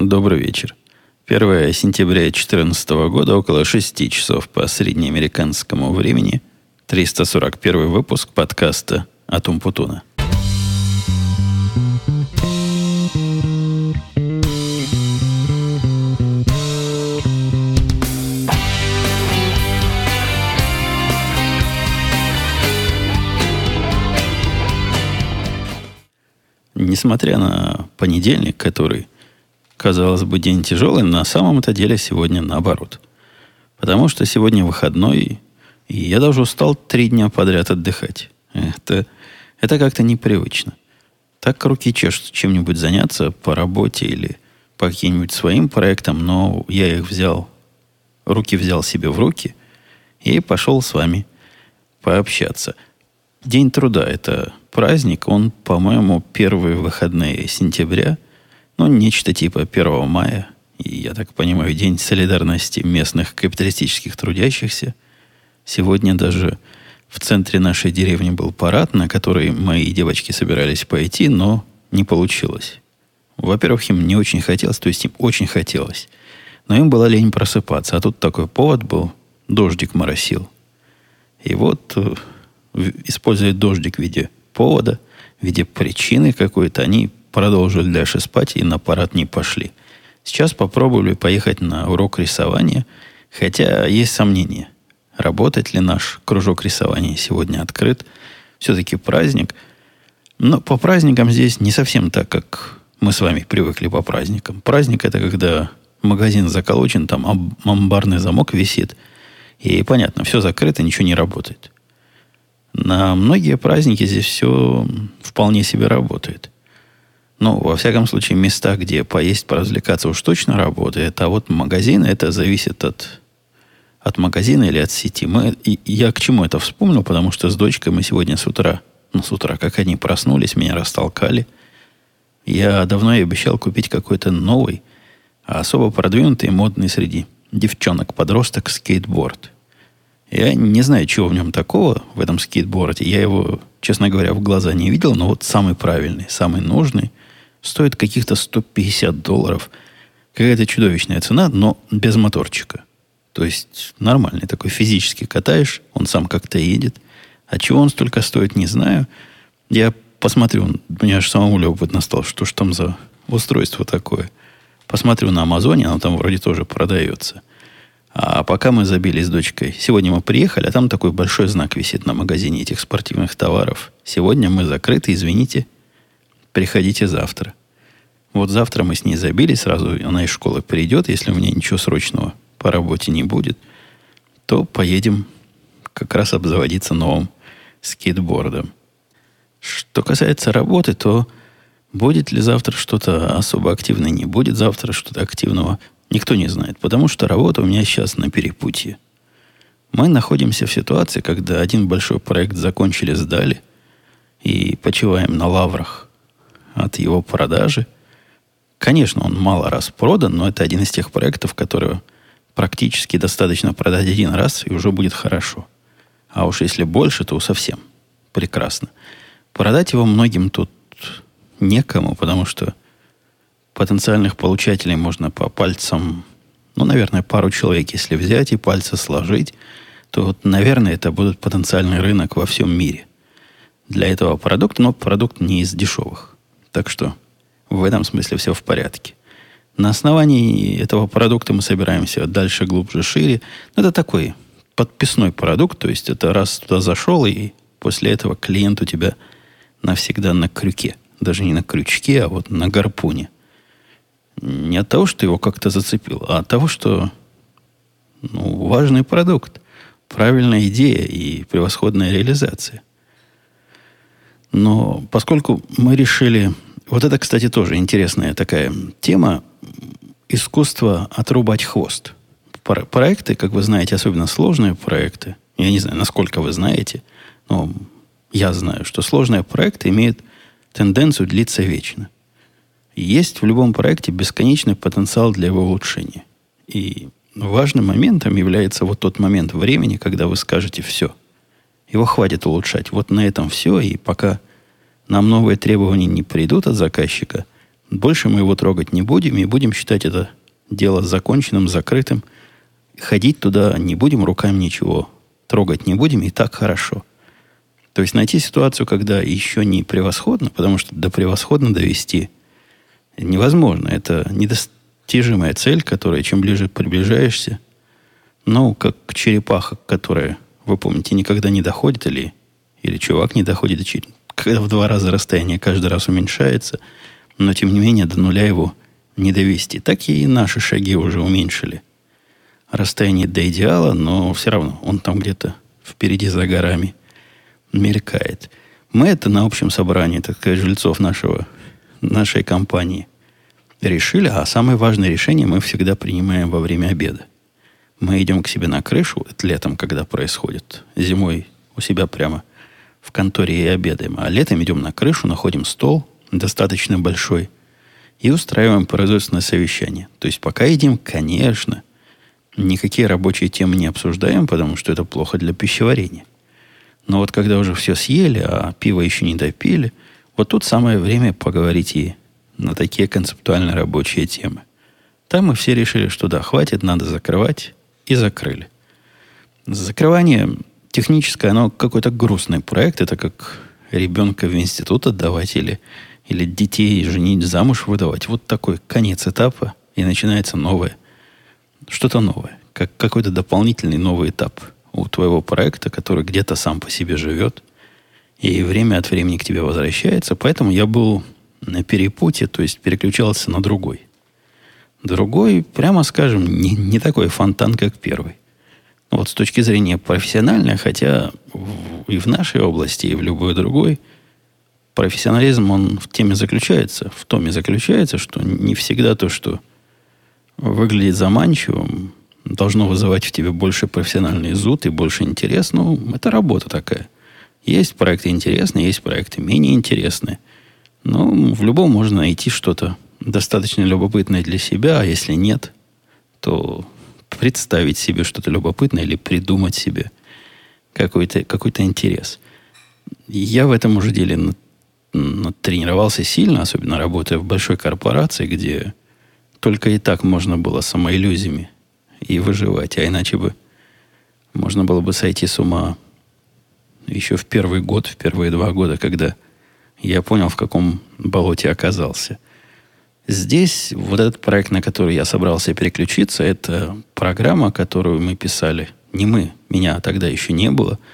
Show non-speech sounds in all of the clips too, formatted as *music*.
Добрый вечер. 1 сентября 2014 года, около 6 часов по среднеамериканскому времени, 341 выпуск подкаста «Атум Путуна». Несмотря на понедельник, который, казалось бы, день тяжелый, на самом-то деле сегодня наоборот. Потому что сегодня выходной, и я даже устал три дня подряд отдыхать. Это, это как-то непривычно. Так руки чешут чем-нибудь заняться по работе или по каким-нибудь своим проектам, но я их взял, руки взял себе в руки и пошел с вами пообщаться. День труда – это праздник, он, по-моему, первые выходные сентября, ну, нечто типа 1 мая, и, я так понимаю, День солидарности местных капиталистических трудящихся. Сегодня даже в центре нашей деревни был парад, на который мои девочки собирались пойти, но не получилось. Во-первых, им не очень хотелось, то есть им очень хотелось. Но им была лень просыпаться. А тут такой повод был, дождик моросил. И вот, э, используя дождик в виде повода, в виде причины какой-то, они продолжили дальше спать и на парад не пошли. Сейчас попробовали поехать на урок рисования, хотя есть сомнения, работать ли наш кружок рисования сегодня открыт. Все-таки праздник. Но по праздникам здесь не совсем так, как мы с вами привыкли по праздникам. Праздник это когда магазин заколочен, там амбарный замок висит, и понятно, все закрыто, ничего не работает. На многие праздники здесь все вполне себе работает. Ну, во всяком случае, места, где поесть, поразвлекаться уж точно работает. А вот магазины, это зависит от, от магазина или от сети. Мы, и я к чему это вспомнил? Потому что с дочкой мы сегодня с утра, ну, с утра, как они проснулись, меня растолкали. Я давно ей обещал купить какой-то новый, а особо продвинутый, модный среди девчонок-подросток скейтборд – я не знаю, чего в нем такого, в этом скейтборде. Я его, честно говоря, в глаза не видел, но вот самый правильный, самый нужный, стоит каких-то 150 долларов. Какая-то чудовищная цена, но без моторчика. То есть нормальный такой, физически катаешь, он сам как-то едет. А чего он столько стоит, не знаю. Я посмотрю, мне аж самому любопытно стало, что ж там за устройство такое. Посмотрю на Амазоне, оно там вроде тоже продается. А пока мы забили с дочкой, сегодня мы приехали, а там такой большой знак висит на магазине этих спортивных товаров. Сегодня мы закрыты, извините, приходите завтра. Вот завтра мы с ней забили, сразу она из школы придет, если у меня ничего срочного по работе не будет, то поедем как раз обзаводиться новым скейтбордом. Что касается работы, то будет ли завтра что-то особо активное, не будет завтра что-то активного, Никто не знает, потому что работа у меня сейчас на перепутье. Мы находимся в ситуации, когда один большой проект закончили, сдали, и почиваем на лаврах от его продажи. Конечно, он мало раз продан, но это один из тех проектов, которые практически достаточно продать один раз, и уже будет хорошо. А уж если больше, то совсем прекрасно. Продать его многим тут некому, потому что потенциальных получателей можно по пальцам, ну, наверное, пару человек, если взять и пальцы сложить, то, вот, наверное, это будет потенциальный рынок во всем мире для этого продукта, но продукт не из дешевых. Так что в этом смысле все в порядке. На основании этого продукта мы собираемся дальше, глубже, шире. Но это такой подписной продукт, то есть это раз туда зашел, и после этого клиент у тебя навсегда на крюке. Даже не на крючке, а вот на гарпуне – не от того, что его как-то зацепил, а от того, что ну, важный продукт, правильная идея и превосходная реализация. Но поскольку мы решили... Вот это, кстати, тоже интересная такая тема. Искусство отрубать хвост. Проекты, как вы знаете, особенно сложные проекты, я не знаю, насколько вы знаете, но я знаю, что сложные проекты имеют тенденцию длиться вечно. Есть в любом проекте бесконечный потенциал для его улучшения. И важным моментом является вот тот момент времени, когда вы скажете «все». Его хватит улучшать. Вот на этом все, и пока нам новые требования не придут от заказчика, Больше мы его трогать не будем и будем считать это дело законченным, закрытым. Ходить туда не будем, руками ничего трогать не будем, и так хорошо. То есть найти ситуацию, когда еще не превосходно, потому что до превосходно довести невозможно. Это недостижимая цель, которая чем ближе приближаешься, ну, как черепаха, которая, вы помните, никогда не доходит, или, или чувак не доходит, когда в два раза расстояние каждый раз уменьшается – но тем не менее до нуля его не довести. Так и наши шаги уже уменьшили. Расстояние до идеала, но все равно он там где-то впереди за горами мелькает. Мы это на общем собрании, так сказать, жильцов нашего, нашей компании решили, а самое важное решение мы всегда принимаем во время обеда. Мы идем к себе на крышу, это летом, когда происходит, зимой у себя прямо в конторе и обедаем, а летом идем на крышу, находим стол, достаточно большой, и устраиваем производственное совещание. То есть пока едим, конечно, никакие рабочие темы не обсуждаем, потому что это плохо для пищеварения. Но вот когда уже все съели, а пиво еще не допили, вот тут самое время поговорить и на такие концептуально рабочие темы. Там мы все решили, что да, хватит, надо закрывать, и закрыли. Закрывание техническое, оно какой-то грустный проект. Это как ребенка в институт отдавать или или детей женить, замуж выдавать. Вот такой конец этапа, и начинается новое. Что-то новое. Как какой-то дополнительный новый этап у твоего проекта, который где-то сам по себе живет, и время от времени к тебе возвращается. Поэтому я был на перепуте, то есть переключался на другой. Другой, прямо скажем, не, не такой фонтан, как первый. Вот с точки зрения профессиональной, хотя и в нашей области, и в любой другой – профессионализм, он в теме заключается, в том и заключается, что не всегда то, что выглядит заманчивым, должно вызывать в тебе больше профессиональный зуд и больше интерес. Ну, это работа такая. Есть проекты интересные, есть проекты менее интересные. Но в любом можно найти что-то достаточно любопытное для себя, а если нет, то представить себе что-то любопытное или придумать себе какой-то какой интерес. Я в этом уже деле тренировался сильно, особенно работая в большой корпорации, где только и так можно было самоиллюзиями и выживать, а иначе бы можно было бы сойти с ума еще в первый год, в первые два года, когда я понял, в каком болоте оказался. Здесь вот этот проект, на который я собрался переключиться, это программа, которую мы писали. Не мы, меня тогда еще не было –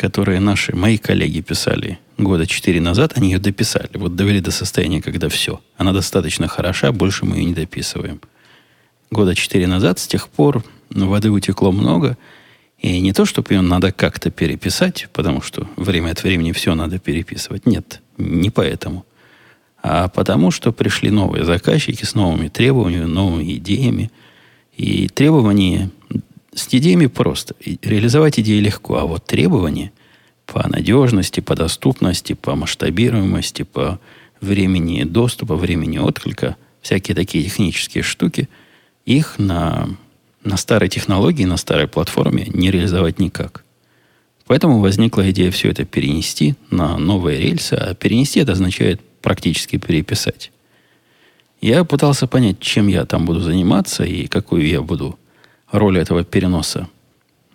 которые наши, мои коллеги писали года четыре назад, они ее дописали. Вот довели до состояния, когда все. Она достаточно хороша, больше мы ее не дописываем. Года четыре назад, с тех пор воды утекло много. И не то, чтобы ее надо как-то переписать, потому что время от времени все надо переписывать. Нет, не поэтому. А потому, что пришли новые заказчики с новыми требованиями, новыми идеями. И требования с идеями просто. Реализовать идеи легко, а вот требования по надежности, по доступности, по масштабируемости, по времени доступа, времени отклика, всякие такие технические штуки, их на, на старой технологии, на старой платформе не реализовать никак. Поэтому возникла идея все это перенести на новые рельсы, а перенести это означает практически переписать. Я пытался понять, чем я там буду заниматься и какую я буду роль этого переноса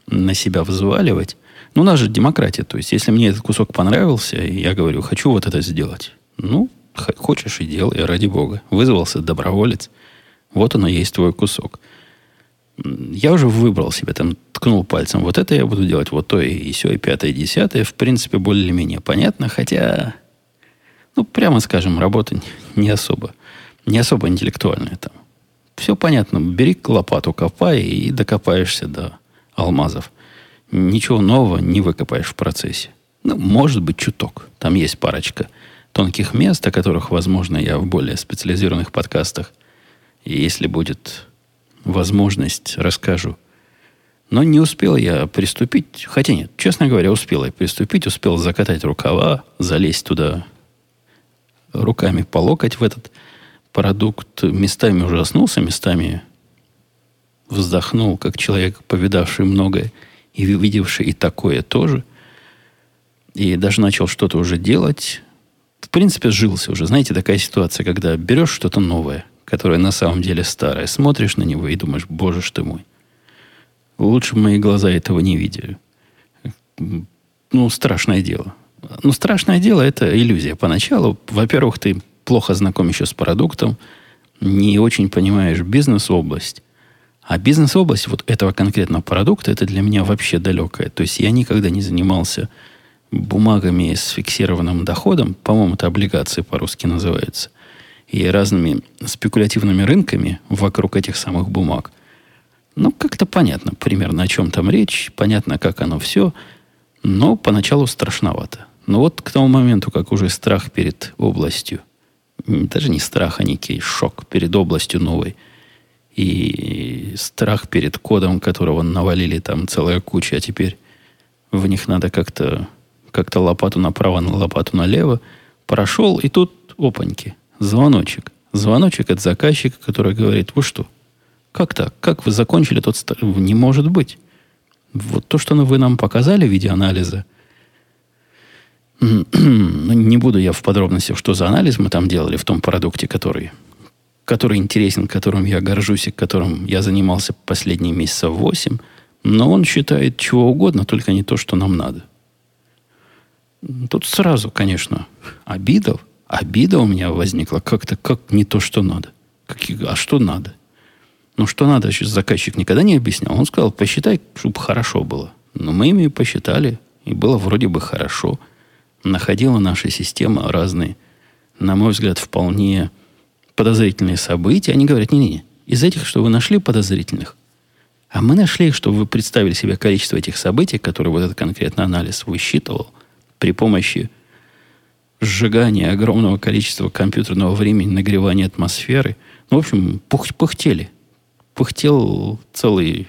на себя взваливать. Ну, у нас же демократия. То есть, если мне этот кусок понравился, и я говорю, хочу вот это сделать. Ну, хочешь и делай, ради бога. Вызвался доброволец. Вот оно есть твой кусок. Я уже выбрал себе, там, ткнул пальцем. Вот это я буду делать, вот то и все, и пятое, и десятое. В принципе, более-менее понятно. Хотя, ну, прямо скажем, работа *laughs* не особо, не особо интеллектуальная там. Все понятно. Бери лопату, копай и докопаешься до алмазов. Ничего нового не выкопаешь в процессе. Ну, может быть, чуток. Там есть парочка тонких мест, о которых, возможно, я в более специализированных подкастах, если будет возможность, расскажу. Но не успел я приступить, хотя нет, честно говоря, успел я приступить, успел закатать рукава, залезть туда руками по локоть в этот продукт местами ужаснулся, местами вздохнул, как человек, повидавший многое и видевший и такое тоже. И даже начал что-то уже делать. в принципе, сжился уже. Знаете, такая ситуация, когда берешь что-то новое, которое на самом деле старое, смотришь на него и думаешь, боже ж ты мой. Лучше мои глаза этого не видели. Ну, страшное дело. Ну, страшное дело – это иллюзия. Поначалу, во-первых, ты плохо знаком еще с продуктом, не очень понимаешь бизнес-область. А бизнес-область вот этого конкретного продукта, это для меня вообще далекая. То есть я никогда не занимался бумагами с фиксированным доходом, по-моему, это облигации по-русски называется, и разными спекулятивными рынками вокруг этих самых бумаг. Ну, как-то понятно примерно, о чем там речь, понятно, как оно все, но поначалу страшновато. Но вот к тому моменту, как уже страх перед областью, даже не страх, а некий шок перед областью новой, и страх перед кодом, которого навалили там целая куча, а теперь в них надо как-то как-то лопату направо, на лопату налево, прошел, и тут, опаньки, звоночек. Звоночек от заказчика, который говорит, вы что, как так? Как вы закончили тот... Не может быть. Вот то, что вы нам показали в виде анализа, ну, не буду я в подробностях, что за анализ мы там делали в том продукте, который, который интересен, которым я горжусь и которым я занимался последние месяца восемь, но он считает чего угодно, только не то, что нам надо. Тут сразу, конечно, обида, обида у меня возникла как-то, как не то, что надо. Как, а что надо? Ну, что надо, сейчас заказчик никогда не объяснял. Он сказал, посчитай, чтобы хорошо было. Но мы ими посчитали, и было вроде бы хорошо. Находила наша система разные, на мой взгляд, вполне подозрительные события. Они говорят, не-не-не, из этих, что вы нашли подозрительных, а мы нашли, что вы представили себе количество этих событий, которые вот этот конкретный анализ высчитывал – при помощи сжигания огромного количества компьютерного времени, нагревания атмосферы. Ну, в общем, пух, пыхтели. Пыхтел целый,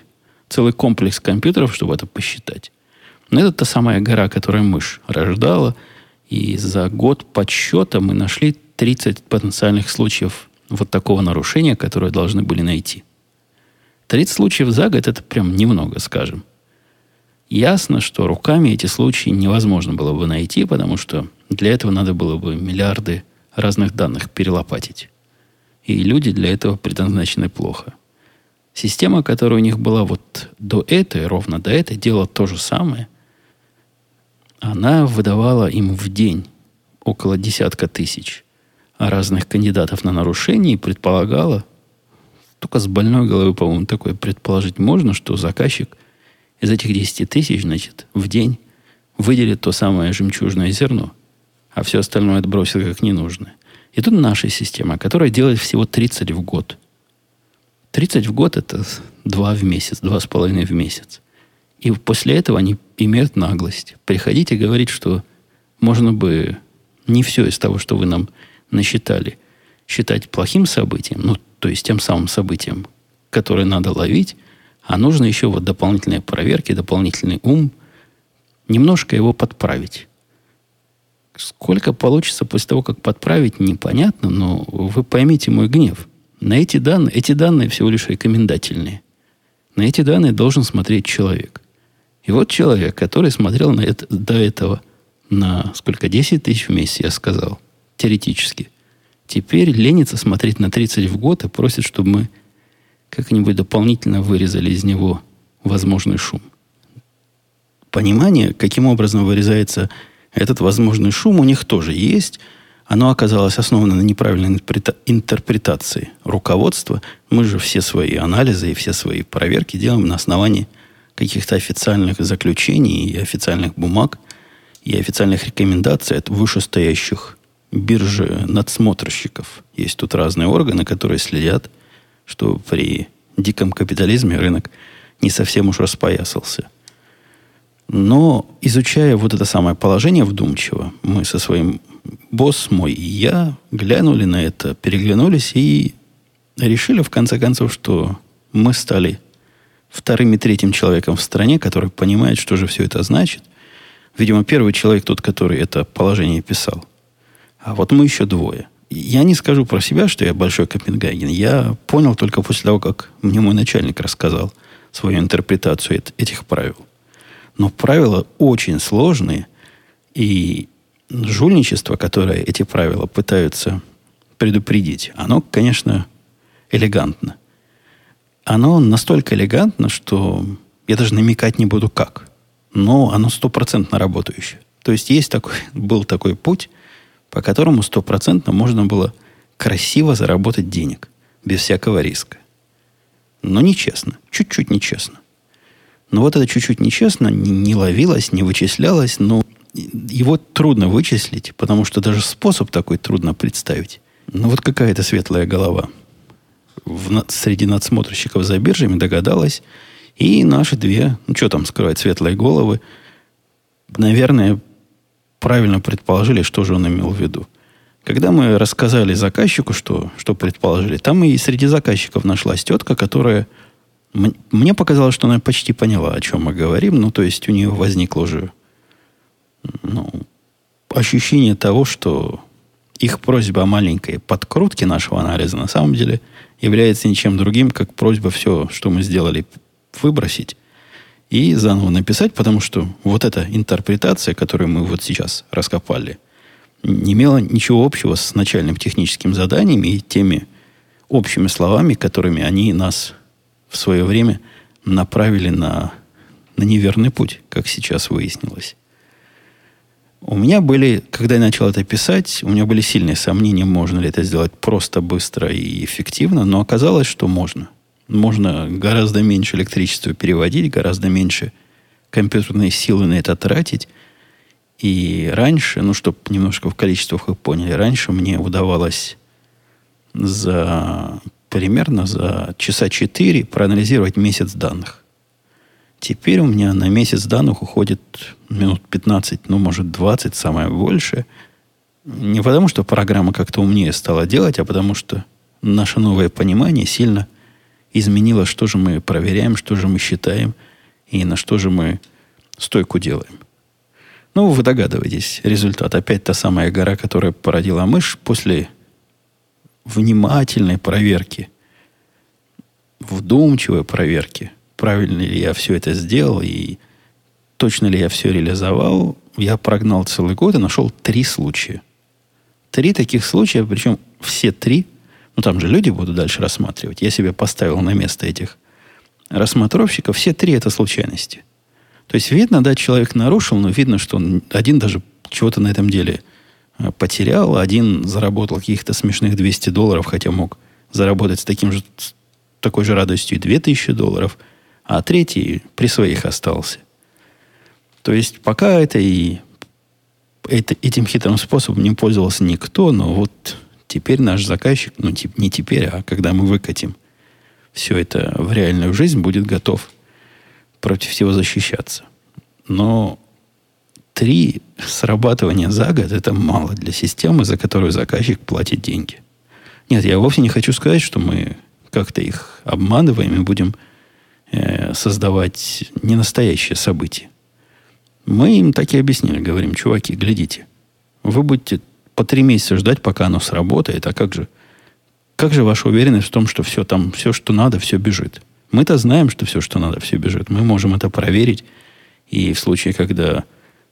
целый комплекс компьютеров, чтобы это посчитать. Но это та самая гора, которая мышь рождала. И за год подсчета мы нашли 30 потенциальных случаев вот такого нарушения, которые должны были найти. 30 случаев за год – это прям немного, скажем. Ясно, что руками эти случаи невозможно было бы найти, потому что для этого надо было бы миллиарды разных данных перелопатить. И люди для этого предназначены плохо. Система, которая у них была вот до этой, ровно до этой, делала то же самое. Она выдавала им в день около десятка тысяч разных кандидатов на нарушение и предполагала, только с больной головы, по-моему, такое предположить можно, что заказчик – из этих 10 тысяч, значит, в день выделит то самое жемчужное зерно, а все остальное отбросит как ненужное. И тут наша система, которая делает всего 30 в год. 30 в год – это 2 в месяц, 2,5 в месяц. И после этого они имеют наглость приходить и говорить, что можно бы не все из того, что вы нам насчитали, считать плохим событием, ну, то есть тем самым событием, которое надо ловить, а нужно еще вот дополнительные проверки, дополнительный ум, немножко его подправить. Сколько получится после того, как подправить, непонятно, но вы поймите мой гнев. На эти данные, эти данные всего лишь рекомендательные. На эти данные должен смотреть человек. И вот человек, который смотрел на это, до этого на сколько, 10 тысяч в месяц, я сказал, теоретически. Теперь ленится смотреть на 30 в год и просит, чтобы мы как-нибудь дополнительно вырезали из него возможный шум. Понимание, каким образом вырезается этот возможный шум, у них тоже есть. Оно оказалось основано на неправильной интерпретации руководства. Мы же все свои анализы и все свои проверки делаем на основании каких-то официальных заключений и официальных бумаг и официальных рекомендаций от вышестоящих биржи надсмотрщиков. Есть тут разные органы, которые следят что при диком капитализме рынок не совсем уж распоясался. Но изучая вот это самое положение вдумчиво, мы со своим босс мой и я глянули на это, переглянулись и решили в конце концов, что мы стали вторым и третьим человеком в стране, который понимает, что же все это значит. Видимо, первый человек тот, который это положение писал. А вот мы еще двое – я не скажу про себя, что я большой Копенгаген. Я понял только после того, как мне мой начальник рассказал свою интерпретацию этих правил. Но правила очень сложные, и жульничество, которое эти правила пытаются предупредить, оно, конечно, элегантно. Оно настолько элегантно, что я даже намекать не буду как. Но оно стопроцентно работающее. То есть есть такой, *laughs* был такой путь, по которому стопроцентно можно было красиво заработать денег, без всякого риска. Но нечестно, чуть-чуть нечестно. Но вот это чуть-чуть нечестно не, не ловилось, не вычислялось, но его трудно вычислить, потому что даже способ такой трудно представить. Ну вот какая-то светлая голова в, среди надсмотрщиков за биржами догадалась, и наши две, ну что там скрывать, светлые головы, наверное, правильно предположили, что же он имел в виду. Когда мы рассказали заказчику, что, что предположили, там и среди заказчиков нашлась тетка, которая... Мне показалось, что она почти поняла, о чем мы говорим. Ну, то есть у нее возникло уже ну, ощущение того, что их просьба о маленькой подкрутке нашего анализа на самом деле является ничем другим, как просьба все, что мы сделали, выбросить и заново написать, потому что вот эта интерпретация, которую мы вот сейчас раскопали, не имела ничего общего с начальным техническим заданием и теми общими словами, которыми они нас в свое время направили на, на неверный путь, как сейчас выяснилось. У меня были, когда я начал это писать, у меня были сильные сомнения, можно ли это сделать просто, быстро и эффективно, но оказалось, что можно. Можно гораздо меньше электричества переводить, гораздо меньше компьютерной силы на это тратить. И раньше, ну, чтобы немножко в количествах вы поняли, раньше мне удавалось за примерно за часа 4 проанализировать месяц данных. Теперь у меня на месяц данных уходит минут 15, ну, может, 20, самое большее. Не потому, что программа как-то умнее стала делать, а потому что наше новое понимание сильно изменило, что же мы проверяем, что же мы считаем и на что же мы стойку делаем. Ну, вы догадываетесь, результат. Опять та самая гора, которая породила мышь после внимательной проверки, вдумчивой проверки, правильно ли я все это сделал и точно ли я все реализовал, я прогнал целый год и нашел три случая. Три таких случая, причем все три ну, там же люди будут дальше рассматривать. Я себе поставил на место этих рассмотровщиков. Все три это случайности. То есть, видно, да, человек нарушил, но видно, что он один даже чего-то на этом деле э, потерял, один заработал каких-то смешных 200 долларов, хотя мог заработать с таким же, с такой же радостью и 2000 долларов, а третий при своих остался. То есть, пока это и это, этим хитрым способом не пользовался никто, но вот Теперь наш заказчик, ну не теперь, а когда мы выкатим все это в реальную жизнь, будет готов против всего защищаться. Но три срабатывания за год это мало для системы, за которую заказчик платит деньги. Нет, я вовсе не хочу сказать, что мы как-то их обманываем и будем э, создавать ненастоящее событие. Мы им так и объяснили, говорим, чуваки, глядите, вы будете по три месяца ждать, пока оно сработает, а как же, как же ваша уверенность в том, что все там, все, что надо, все бежит? Мы-то знаем, что все, что надо, все бежит. Мы можем это проверить. И в случае, когда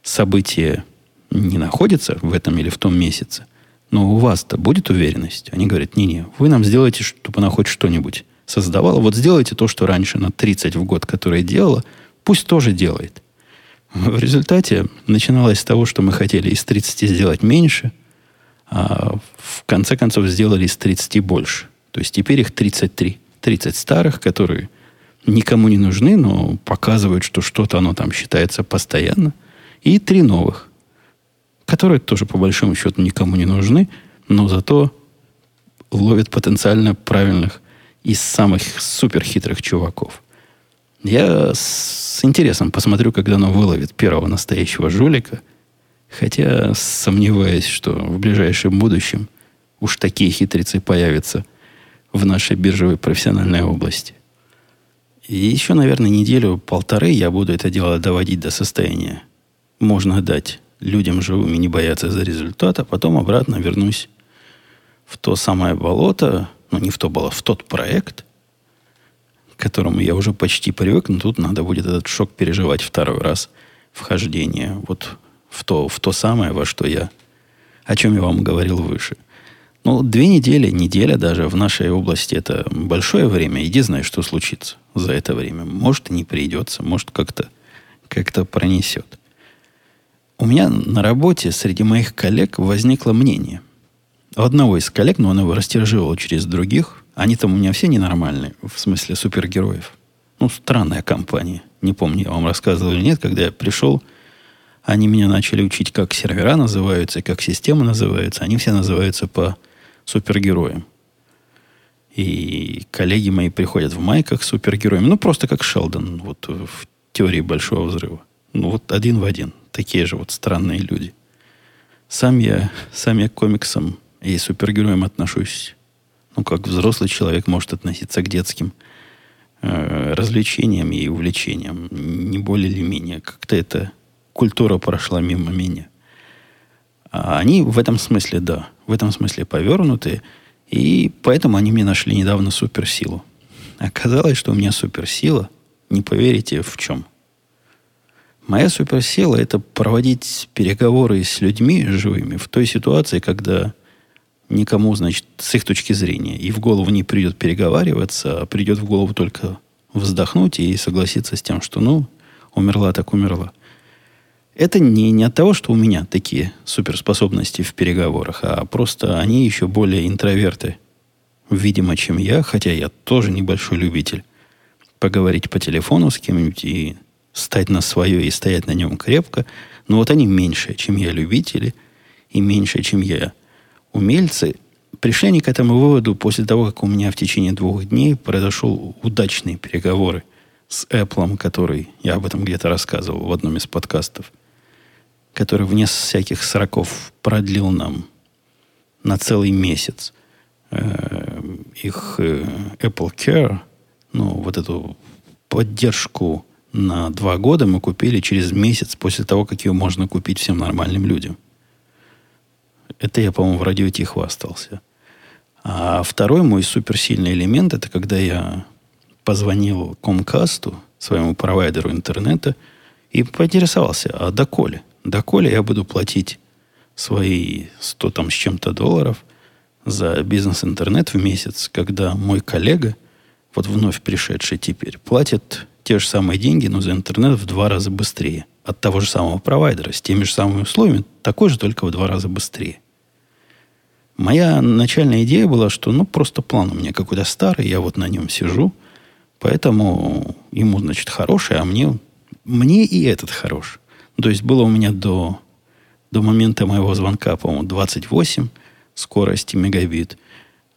событие не находится в этом или в том месяце, но у вас-то будет уверенность? Они говорят, не-не, вы нам сделаете, чтобы она хоть что-нибудь создавала. Вот сделайте то, что раньше на 30 в год, которое делала, пусть тоже делает. В результате начиналось с того, что мы хотели из 30 сделать меньше – а в конце концов сделали из 30 больше. То есть теперь их 33. 30 старых, которые никому не нужны, но показывают, что что-то оно там считается постоянно. И три новых, которые тоже по большому счету никому не нужны, но зато ловят потенциально правильных из самых суперхитрых чуваков. Я с интересом посмотрю, когда оно выловит первого настоящего жулика – Хотя сомневаюсь, что в ближайшем будущем уж такие хитрецы появятся в нашей биржевой профессиональной области. И еще, наверное, неделю-полторы я буду это дело доводить до состояния. Можно дать людям живым и не бояться за результат, а потом обратно вернусь в то самое болото, ну не в то болото, в тот проект, к которому я уже почти привык, но тут надо будет этот шок переживать второй раз вхождения. Вот в то, в то самое, во что я, о чем я вам говорил выше. Ну, две недели, неделя даже в нашей области это большое время. Иди знай, что случится за это время. Может, и не придется, может, как-то как пронесет. У меня на работе среди моих коллег возникло мнение. Одного из коллег, но он его растиражировал через других, они там у меня все ненормальные, в смысле супергероев. Ну, странная компания. Не помню, я вам рассказывал или нет, когда я пришел, они меня начали учить, как сервера называются, как системы называются. Они все называются по супергероям. И коллеги мои приходят в майках с супергероями. Ну, просто как Шелдон вот в теории Большого Взрыва. Ну, вот один в один. Такие же вот странные люди. Сам я, сам я к комиксам и супергероям отношусь, ну, как взрослый человек может относиться к детским э, развлечениям и увлечениям. Не более или менее. Как-то эта культура прошла мимо меня. А они в этом смысле, да, в этом смысле повернутые. И поэтому они мне нашли недавно суперсилу. Оказалось, что у меня суперсила, не поверите, в чем. Моя суперсила – это проводить переговоры с людьми живыми в той ситуации, когда никому, значит, с их точки зрения и в голову не придет переговариваться, а придет в голову только вздохнуть и согласиться с тем, что, ну, умерла так умерла. Это не, не от того, что у меня такие суперспособности в переговорах, а просто они еще более интроверты, видимо, чем я, хотя я тоже небольшой любитель поговорить по телефону с кем-нибудь и стать на свое и стоять на нем крепко. Но вот они меньше, чем я любители, и меньше, чем я умельцы. Пришли они к этому выводу после того, как у меня в течение двух дней произошел удачные переговоры с Apple, который, я об этом где-то рассказывал в одном из подкастов – который вне всяких сроков продлил нам на целый месяц э, их э, Apple Care, ну, вот эту поддержку на два года мы купили через месяц после того, как ее можно купить всем нормальным людям. Это я, по-моему, в радио Ти хвастался. А второй мой суперсильный элемент, это когда я позвонил Комкасту, своему провайдеру интернета, и поинтересовался, а доколе? Доколе я буду платить свои 100 там с чем-то долларов за бизнес-интернет в месяц, когда мой коллега, вот вновь пришедший теперь, платит те же самые деньги, но за интернет в два раза быстрее. От того же самого провайдера, с теми же самыми условиями, такой же, только в два раза быстрее. Моя начальная идея была, что ну просто план у меня какой-то старый, я вот на нем сижу, поэтому ему, значит, хороший, а мне, мне и этот хороший. То есть было у меня до, до момента моего звонка, по-моему, 28 скорости мегабит,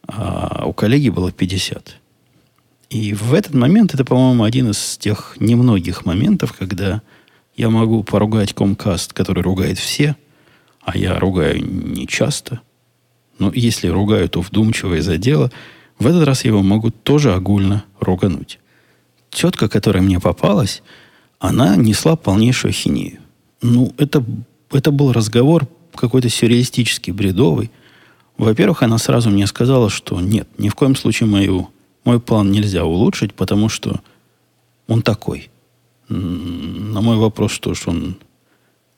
а у коллеги было 50. И в этот момент это, по-моему, один из тех немногих моментов, когда я могу поругать Comcast, который ругает все, а я ругаю не часто. Но если ругаю, то вдумчиво из-за дела. В этот раз его могу тоже огульно ругануть. Тетка, которая мне попалась, она несла полнейшую хинею. Ну, это, это был разговор какой-то сюрреалистический, бредовый. Во-первых, она сразу мне сказала, что нет, ни в коем случае мою, мой план нельзя улучшить, потому что он такой. На мой вопрос, что ж он...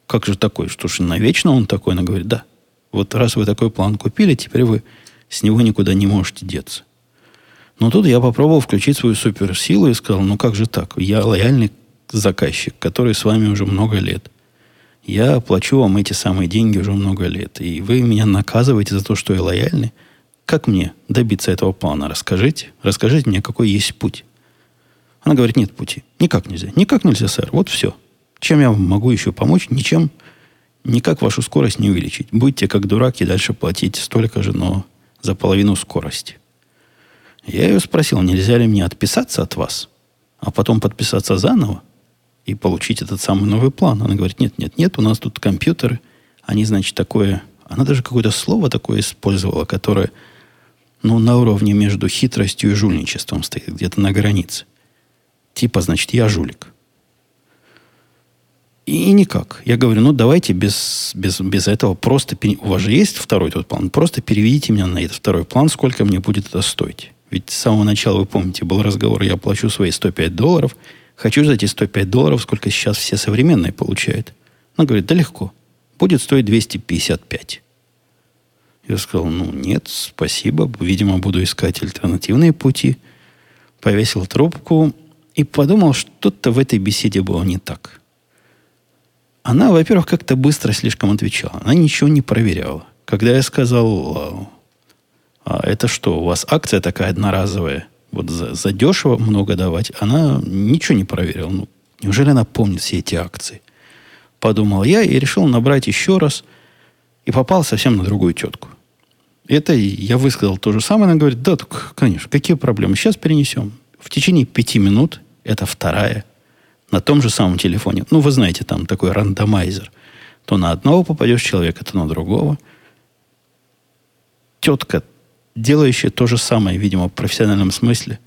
Как же такой? Что ж, навечно он такой? Она говорит, да. Вот раз вы такой план купили, теперь вы с него никуда не можете деться. Но тут я попробовал включить свою суперсилу и сказал, ну как же так? Я лояльный заказчик, который с вами уже много лет. Я плачу вам эти самые деньги уже много лет, и вы меня наказываете за то, что я лояльный. Как мне добиться этого плана? Расскажите. Расскажите мне, какой есть путь. Она говорит, нет пути. Никак нельзя. Никак нельзя, сэр. Вот все. Чем я могу еще помочь? Ничем. Никак вашу скорость не увеличить. Будьте как дурак и дальше платить столько же, но за половину скорости. Я ее спросил, нельзя ли мне отписаться от вас, а потом подписаться заново? и получить этот самый новый план. Она говорит, нет, нет, нет, у нас тут компьютеры, они, значит, такое... Она даже какое-то слово такое использовала, которое, ну, на уровне между хитростью и жульничеством стоит, где-то на границе. Типа, значит, я жулик. И, и никак. Я говорю, ну, давайте без, без, без этого просто... У вас же есть второй тот план? Просто переведите меня на этот второй план, сколько мне будет это стоить. Ведь с самого начала, вы помните, был разговор, я плачу свои 105 долларов – Хочу за эти 105 долларов, сколько сейчас все современные получают. Она говорит, да легко. будет стоить 255. Я сказал, ну нет, спасибо, видимо, буду искать альтернативные пути. Повесил трубку и подумал, что-то в этой беседе было не так. Она, во-первых, как-то быстро слишком отвечала. Она ничего не проверяла. Когда я сказал, а это что, у вас акция такая одноразовая, вот за, за дешево много давать, она ничего не проверила. Ну, неужели она помнит все эти акции? Подумал я и решил набрать еще раз, и попал совсем на другую тетку. Это я высказал то же самое, она говорит, да, так, конечно, какие проблемы, сейчас перенесем. В течение пяти минут, это вторая, на том же самом телефоне, ну, вы знаете, там такой рандомайзер, то на одного попадешь человека, то на другого. Тетка делающая то же самое, видимо, в профессиональном смысле,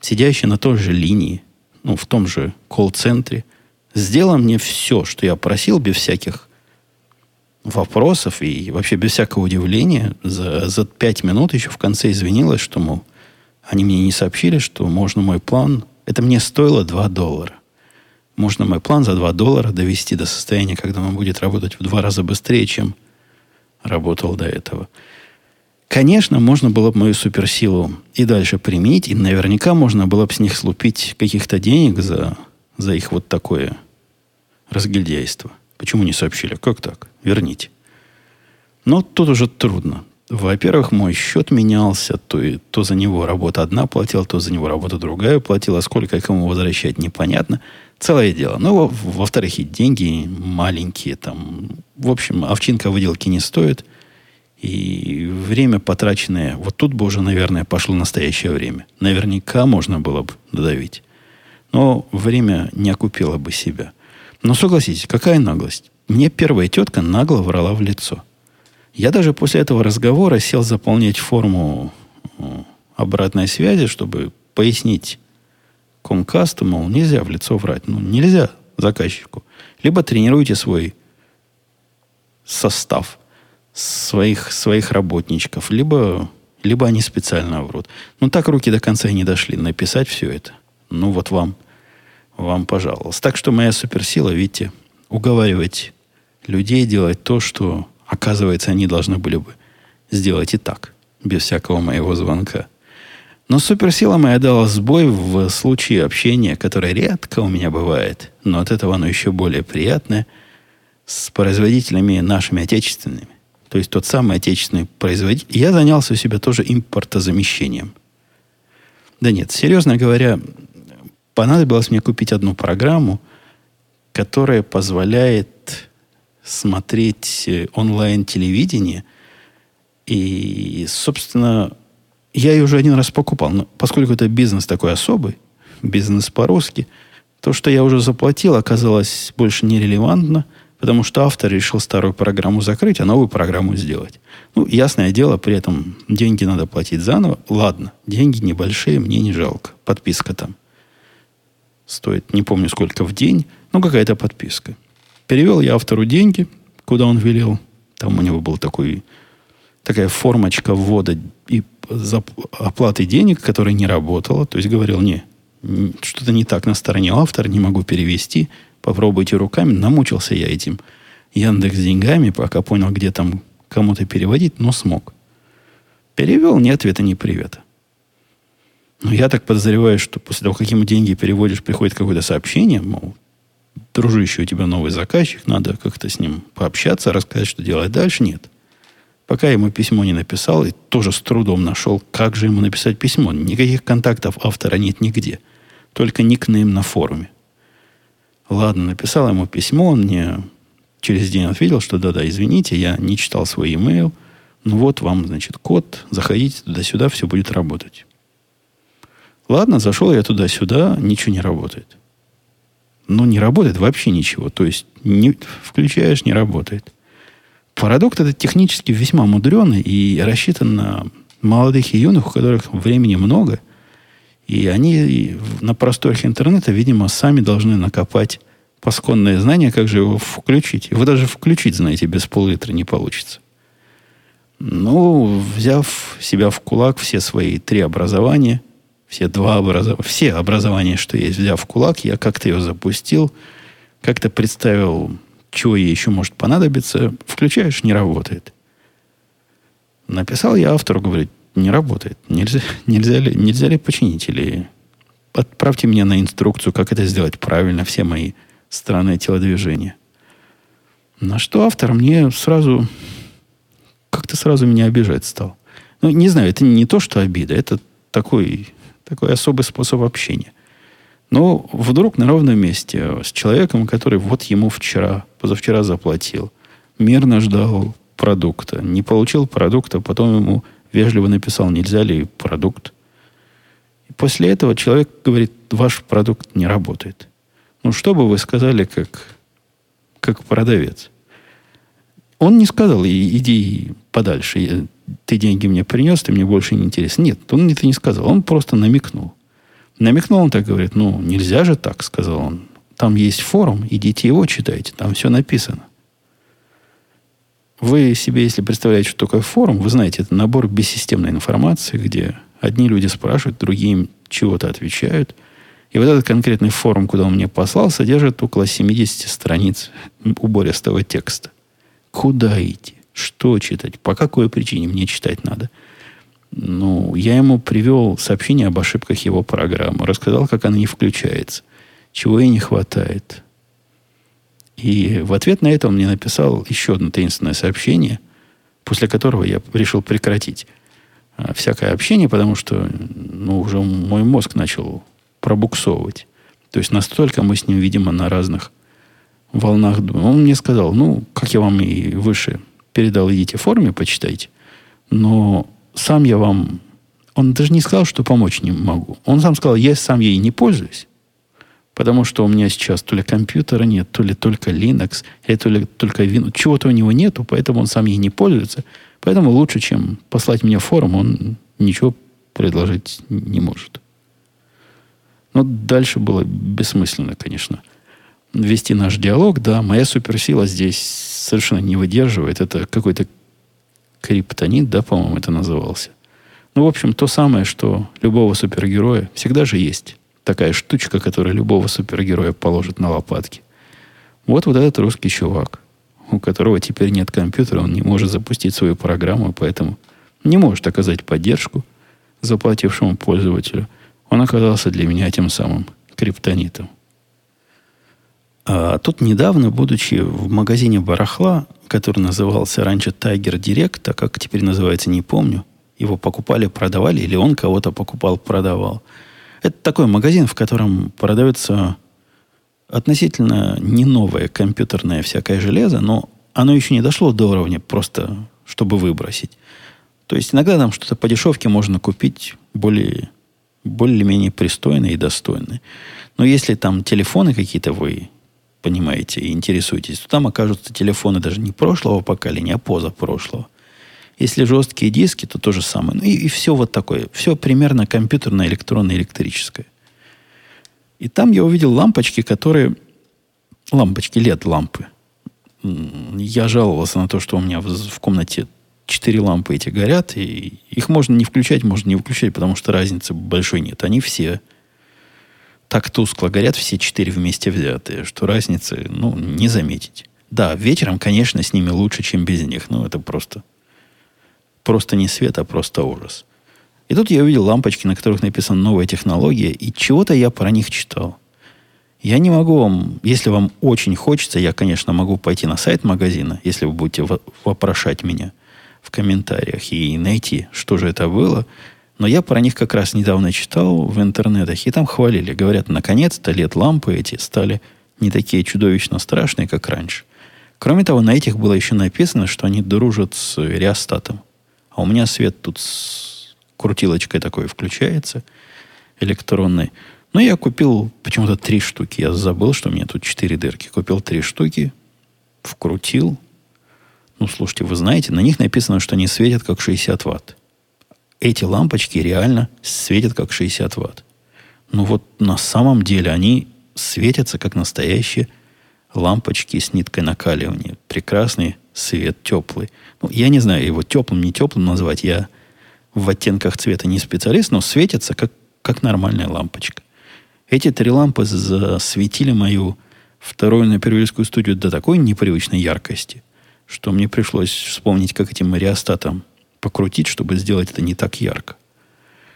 сидящая на той же линии, ну, в том же колл-центре, сделала мне все, что я просил, без всяких вопросов и вообще без всякого удивления. За, за пять минут еще в конце извинилась, что, мол, они мне не сообщили, что можно мой план... Это мне стоило 2 доллара. Можно мой план за 2 доллара довести до состояния, когда он будет работать в два раза быстрее, чем работал до этого. Конечно, можно было бы мою суперсилу и дальше применить, и наверняка можно было бы с них слупить каких-то денег за, за их вот такое разгильдяйство. Почему не сообщили? Как так? Верните. Но тут уже трудно. Во-первых, мой счет менялся, то, и, то за него работа одна платила, то за него работа другая платила. Сколько и кому возвращать, непонятно. Целое дело. Ну, во-вторых, и деньги маленькие. Там, в общем, овчинка выделки не стоит – и время потраченное, вот тут бы уже, наверное, пошло настоящее время. Наверняка можно было бы додавить. Но время не окупило бы себя. Но согласитесь, какая наглость. Мне первая тетка нагло врала в лицо. Я даже после этого разговора сел заполнять форму обратной связи, чтобы пояснить Комкасту, мол, нельзя в лицо врать. Ну, нельзя заказчику. Либо тренируйте свой состав – своих, своих работничков, либо, либо они специально врут. Ну, так руки до конца и не дошли написать все это. Ну, вот вам, вам пожаловалось. Так что моя суперсила, видите, уговаривать людей делать то, что, оказывается, они должны были бы сделать и так, без всякого моего звонка. Но суперсила моя дала сбой в случае общения, которое редко у меня бывает, но от этого оно еще более приятное, с производителями нашими отечественными то есть тот самый отечественный производитель, я занялся у себя тоже импортозамещением. Да нет, серьезно говоря, понадобилось мне купить одну программу, которая позволяет смотреть э, онлайн-телевидение. И, собственно, я ее уже один раз покупал. Но поскольку это бизнес такой особый, бизнес по-русски, то, что я уже заплатил, оказалось больше нерелевантно – Потому что автор решил старую программу закрыть, а новую программу сделать. Ну, ясное дело, при этом деньги надо платить заново. Ладно, деньги небольшие, мне не жалко. Подписка там стоит, не помню сколько в день, но какая-то подписка. Перевел я автору деньги, куда он велел. Там у него был такой, такая формочка ввода и оплаты денег, которая не работала. То есть говорил, не, что-то не так на стороне автора, не могу перевести – Попробуйте руками. Намучился я этим Яндекс деньгами, пока понял, где там кому-то переводить, но смог. Перевел, ни ответа, ни привета. Но я так подозреваю, что после того, как ему деньги переводишь, приходит какое-то сообщение, мол, дружище, у тебя новый заказчик, надо как-то с ним пообщаться, рассказать, что делать дальше. Нет. Пока ему письмо не написал, и тоже с трудом нашел, как же ему написать письмо. Никаких контактов автора нет нигде. Только никнейм на форуме. Ладно, написал ему письмо, он мне через день ответил, что да-да, извините, я не читал свой имейл. Ну вот вам, значит, код, заходите туда-сюда, все будет работать. Ладно, зашел я туда-сюда, ничего не работает. Ну, не работает вообще ничего. То есть, не, включаешь, не работает. Продукт этот технически весьма мудреный и рассчитан на молодых и юных, у которых времени много – и они на просторах интернета, видимо, сами должны накопать пасконное знание, как же его включить. Его даже включить, знаете, без пол-литра не получится. Ну, взяв себя в кулак, все свои три образования, все два образования, все образования, что есть, взяв в кулак, я как-то ее запустил, как-то представил чего ей еще может понадобиться, включаешь, не работает. Написал я автору, говорит, не работает. Нельзя, *laughs* нельзя, ли, нельзя ли починить? Или отправьте меня на инструкцию, как это сделать правильно, все мои странные телодвижения. На что автор мне сразу, как-то сразу меня обижать стал. Ну, не знаю, это не то, что обида, это такой, такой особый способ общения. Но вдруг на ровном месте с человеком, который вот ему вчера, позавчера заплатил, мирно ждал продукта, не получил продукта, потом ему вежливо написал, нельзя ли продукт. И после этого человек говорит, ваш продукт не работает. Ну, что бы вы сказали, как, как продавец? Он не сказал, иди подальше, ты деньги мне принес, ты мне больше не интересен. Нет, он это не сказал, он просто намекнул. Намекнул он так, говорит, ну, нельзя же так, сказал он. Там есть форум, идите его читайте, там все написано. Вы себе, если представляете, что такое форум, вы знаете, это набор бессистемной информации, где одни люди спрашивают, другие им чего-то отвечают. И вот этот конкретный форум, куда он мне послал, содержит около 70 страниц убористого текста. Куда идти? Что читать? По какой причине мне читать надо? Ну, я ему привел сообщение об ошибках его программы, рассказал, как она не включается, чего ей не хватает, и в ответ на это он мне написал еще одно таинственное сообщение, после которого я решил прекратить а, всякое общение, потому что ну, уже мой мозг начал пробуксовывать. То есть настолько мы с ним, видимо, на разных волнах. Он мне сказал, ну, как я вам и выше передал, идите в форме, почитайте. Но сам я вам... Он даже не сказал, что помочь не могу. Он сам сказал, я сам ей не пользуюсь. Потому что у меня сейчас то ли компьютера нет, то ли только Linux, или то ли только Windows. Чего-то у него нету, поэтому он сам ей не пользуется. Поэтому лучше, чем послать мне форум, он ничего предложить не может. Но дальше было бессмысленно, конечно. Вести наш диалог, да, моя суперсила здесь совершенно не выдерживает. Это какой-то криптонит, да, по-моему, это назывался. Ну, в общем, то самое, что любого супергероя всегда же есть такая штучка, которая любого супергероя положит на лопатки. Вот вот этот русский чувак, у которого теперь нет компьютера, он не может запустить свою программу, поэтому не может оказать поддержку заплатившему пользователю. Он оказался для меня тем самым криптонитом. А тут недавно, будучи в магазине барахла, который назывался раньше Tiger Direct, а как теперь называется, не помню, его покупали, продавали, или он кого-то покупал, продавал – это такой магазин, в котором продается относительно не новое компьютерное всякое железо, но оно еще не дошло до уровня просто, чтобы выбросить. То есть иногда там что-то по дешевке можно купить более, более-менее пристойное и достойное. Но если там телефоны какие-то вы понимаете и интересуетесь, то там окажутся телефоны даже не прошлого поколения, а позапрошлого – если жесткие диски, то то же самое. Ну, и, и все вот такое. Все примерно компьютерное, электронное, электрическое. И там я увидел лампочки, которые... Лампочки, LED-лампы. Я жаловался на то, что у меня в, в комнате четыре лампы эти горят, и их можно не включать, можно не выключать, потому что разницы большой нет. Они все так тускло горят, все четыре вместе взятые, что разницы, ну, не заметить. Да, вечером, конечно, с ними лучше, чем без них, но это просто Просто не свет, а просто ужас. И тут я увидел лампочки, на которых написана новая технология, и чего-то я про них читал. Я не могу вам, если вам очень хочется, я, конечно, могу пойти на сайт магазина, если вы будете вопрошать меня в комментариях и найти, что же это было. Но я про них как раз недавно читал в интернетах, и там хвалили. Говорят, наконец-то лет лампы эти стали не такие чудовищно страшные, как раньше. Кроме того, на этих было еще написано, что они дружат с реостатом. А у меня свет тут с крутилочкой такой включается, электронной. Ну, я купил почему-то три штуки. Я забыл, что у меня тут четыре дырки. Купил три штуки, вкрутил. Ну, слушайте, вы знаете, на них написано, что они светят как 60 ватт. Эти лампочки реально светят как 60 ватт. Ну вот на самом деле они светятся как настоящие лампочки с ниткой накаливания. Прекрасный свет, теплый. Ну, я не знаю, его теплым, не теплым назвать. Я в оттенках цвета не специалист, но светится как, как нормальная лампочка. Эти три лампы засветили мою вторую на первильскую студию до такой непривычной яркости, что мне пришлось вспомнить, как этим мариостатом покрутить, чтобы сделать это не так ярко.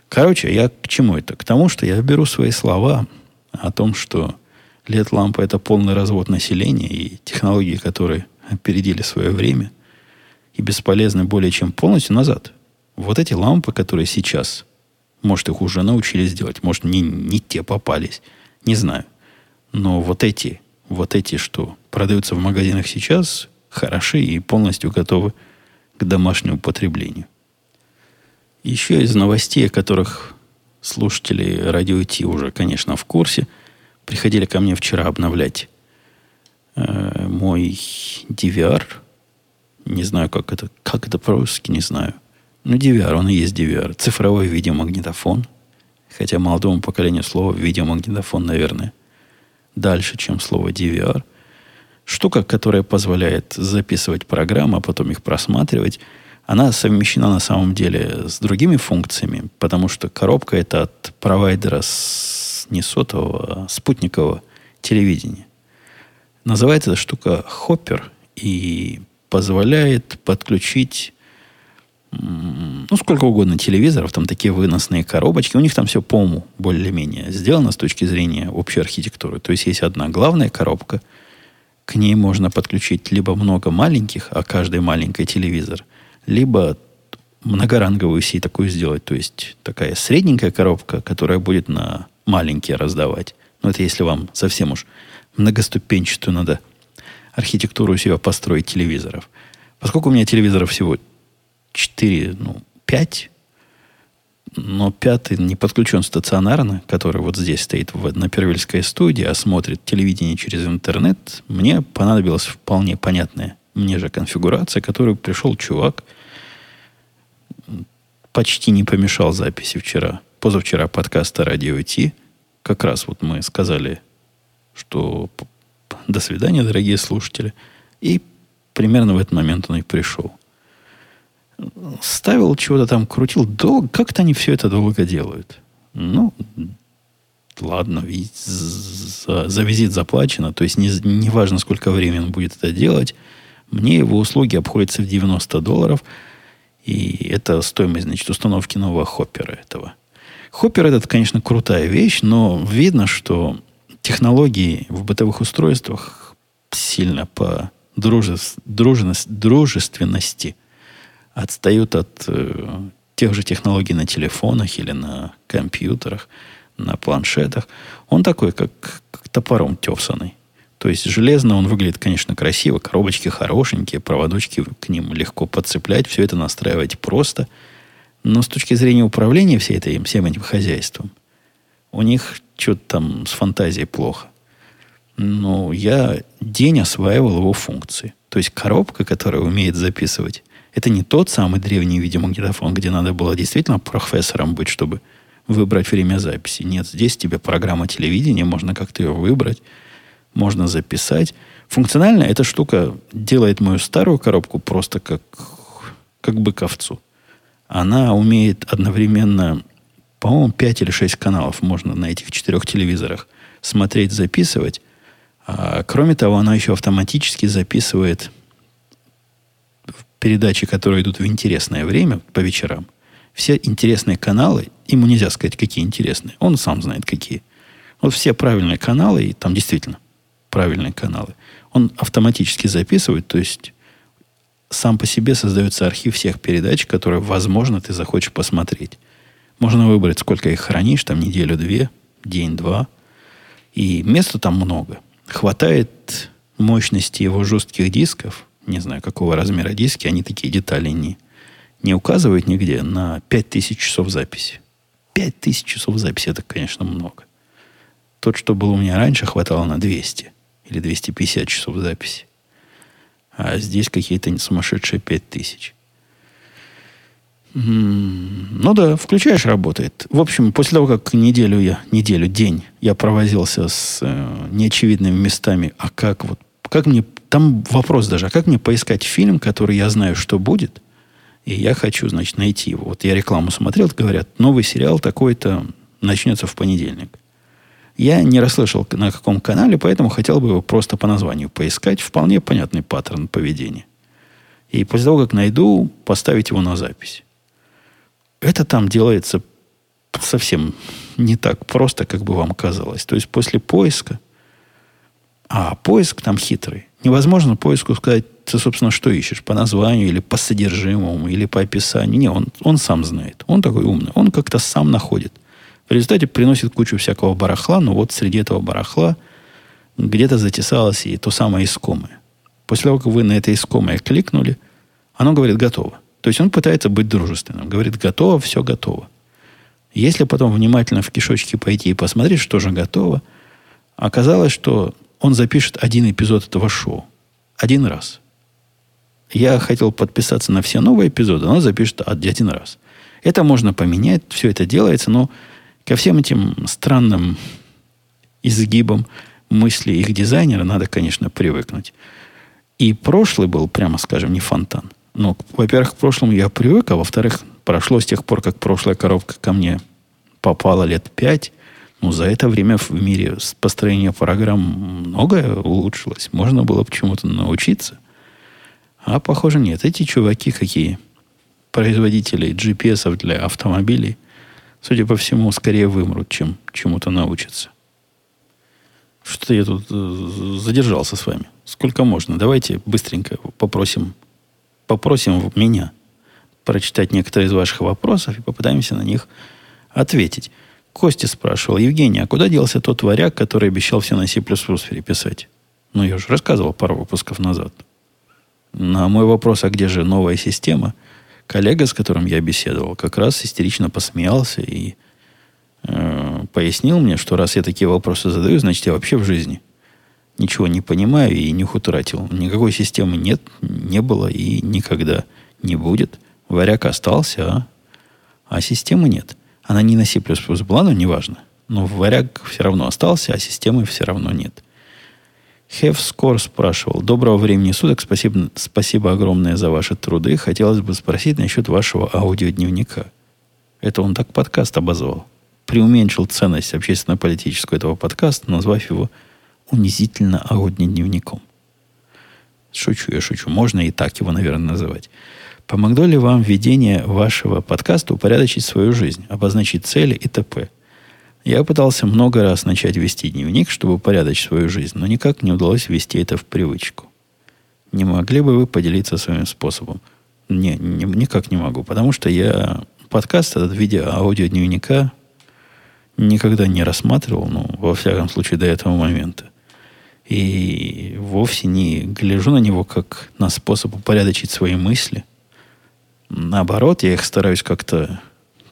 Короче, я к чему это? К тому, что я беру свои слова о том, что LED-лампа – это полный развод населения и технологии, которые опередили свое время и бесполезны более чем полностью назад. Вот эти лампы, которые сейчас, может, их уже научились делать, может, не, не те попались, не знаю. Но вот эти, вот эти, что продаются в магазинах сейчас, хороши и полностью готовы к домашнему потреблению. Еще из новостей, о которых слушатели радио Ти уже, конечно, в курсе, приходили ко мне вчера обновлять э, мой DVR. Не знаю, как это, как это по-русски, не знаю. Ну, DVR, он и есть DVR. Цифровой видеомагнитофон. Хотя молодому поколению слово видеомагнитофон, наверное, дальше, чем слово DVR. Штука, которая позволяет записывать программы, а потом их просматривать, она совмещена на самом деле с другими функциями, потому что коробка это от провайдера с не сотового, а спутникового телевидения. Называется эта штука Hopper и позволяет подключить ну, сколько угодно телевизоров, там такие выносные коробочки. У них там все, по-моему, более-менее сделано с точки зрения общей архитектуры. То есть есть одна главная коробка, к ней можно подключить либо много маленьких, а каждый маленький телевизор, либо многоранговую сеть такую сделать. То есть такая средненькая коробка, которая будет на маленькие раздавать. Но это если вам совсем уж многоступенчатую надо архитектуру себя построить телевизоров. Поскольку у меня телевизоров всего 4, ну, 5, но пятый не подключен стационарно, который вот здесь стоит в, на Первильской студии, а смотрит телевидение через интернет, мне понадобилась вполне понятная мне же конфигурация, которую пришел чувак, почти не помешал записи вчера, позавчера подкаста «Радио Ти». Как раз вот мы сказали, что до свидания, дорогие слушатели. И примерно в этот момент он и пришел ставил чего-то там, крутил долго. Как-то они все это долго делают. Ну, ладно, ведь за, за визит заплачено. То есть не, не сколько времени он будет это делать. Мне его услуги обходятся в 90 долларов. И это стоимость, значит, установки нового хоппера этого. Хоппер этот, конечно, крутая вещь, но видно, что технологии в бытовых устройствах сильно по дружес, дружественности, дружественности отстают от э, тех же технологий на телефонах или на компьютерах, на планшетах. Он такой, как, как топором тесанный. То есть железно он выглядит, конечно, красиво, коробочки хорошенькие, проводочки к ним легко подцеплять, все это настраивать просто. Но с точки зрения управления всей этой, всем этим хозяйством, у них что-то там с фантазией плохо. Но я день осваивал его функции. То есть коробка, которая умеет записывать это не тот самый древний видеомагнитофон, где надо было действительно профессором быть, чтобы выбрать время записи. Нет, здесь тебе программа телевидения, можно как-то ее выбрать, можно записать. Функционально эта штука делает мою старую коробку просто как, как бы ковцу. Она умеет одновременно, по-моему, 5 или 6 каналов можно на этих четырех телевизорах смотреть, записывать. А, кроме того, она еще автоматически записывает передачи, которые идут в интересное время по вечерам, все интересные каналы, ему нельзя сказать, какие интересные. Он сам знает, какие. Вот все правильные каналы, и там действительно правильные каналы, он автоматически записывает, то есть сам по себе создается архив всех передач, которые, возможно, ты захочешь посмотреть. Можно выбрать, сколько их хранишь, там неделю-две, день-два. И места там много. Хватает мощности его жестких дисков, не знаю, какого размера диски, они такие детали не, не указывают нигде, на 5000 часов записи. 5000 часов записи, это, конечно, много. Тот, что был у меня раньше, хватало на 200 или 250 часов записи. А здесь какие-то сумасшедшие 5000. Ну да, включаешь, работает. В общем, после того, как неделю я, неделю, день я провозился с э, неочевидными местами, а как вот, как мне там вопрос даже, а как мне поискать фильм, который я знаю, что будет, и я хочу, значит, найти его. Вот я рекламу смотрел, говорят, новый сериал такой-то начнется в понедельник. Я не расслышал, на каком канале, поэтому хотел бы его просто по названию поискать. Вполне понятный паттерн поведения. И после того, как найду, поставить его на запись. Это там делается совсем не так просто, как бы вам казалось. То есть после поиска, а поиск там хитрый. Невозможно поиску сказать, ты, собственно, что ищешь, по названию или по содержимому, или по описанию. Не, он, он сам знает. Он такой умный. Он как-то сам находит. В результате приносит кучу всякого барахла, но вот среди этого барахла где-то затесалось и то самое искомое. После того, как вы на это искомое кликнули, оно говорит «готово». То есть он пытается быть дружественным. Говорит «готово, все готово». Если потом внимательно в кишочки пойти и посмотреть, что же готово, оказалось, что он запишет один эпизод этого шоу. Один раз. Я хотел подписаться на все новые эпизоды, но запишет один раз. Это можно поменять, все это делается, но ко всем этим странным изгибам мысли их дизайнера надо, конечно, привыкнуть. И прошлый был, прямо скажем, не фонтан. Ну, во-первых, к прошлому я привык, а во-вторых, прошло с тех пор, как прошлая коробка ко мне попала лет пять. Ну, за это время в мире построения программ многое улучшилось. Можно было бы чему-то научиться. А похоже нет. Эти чуваки какие? Производители GPS для автомобилей, судя по всему, скорее вымрут, чем чему-то научатся. Что я тут э, задержался с вами. Сколько можно? Давайте быстренько попросим попросим меня прочитать некоторые из ваших вопросов и попытаемся на них ответить. Костя спрашивал, Евгений, а куда делся тот варяг, который обещал все на C++ переписать? Ну, я уже рассказывал пару выпусков назад. На мой вопрос, а где же новая система, коллега, с которым я беседовал, как раз истерично посмеялся и э, пояснил мне, что раз я такие вопросы задаю, значит, я вообще в жизни ничего не понимаю и нюх утратил. Никакой системы нет, не было и никогда не будет. Варяг остался, а, а системы нет. Она не на C++ была, но неважно. Но варяг все равно остался, а системы все равно нет. Score спрашивал. Доброго времени суток. Спасибо, спасибо огромное за ваши труды. Хотелось бы спросить насчет вашего аудиодневника. Это он так подкаст обозвал. Преуменьшил ценность общественно-политическую этого подкаста, назвав его унизительно аудиодневником. Шучу, я шучу. Можно и так его, наверное, называть. Помогло ли вам введение вашего подкаста упорядочить свою жизнь, обозначить цели и т.п.? Я пытался много раз начать вести дневник, чтобы упорядочить свою жизнь, но никак не удалось ввести это в привычку. Не могли бы вы поделиться своим способом? Не, не никак не могу, потому что я подкаст этот в виде аудиодневника никогда не рассматривал, ну, во всяком случае, до этого момента. И вовсе не гляжу на него как на способ упорядочить свои мысли. Наоборот, я их стараюсь как-то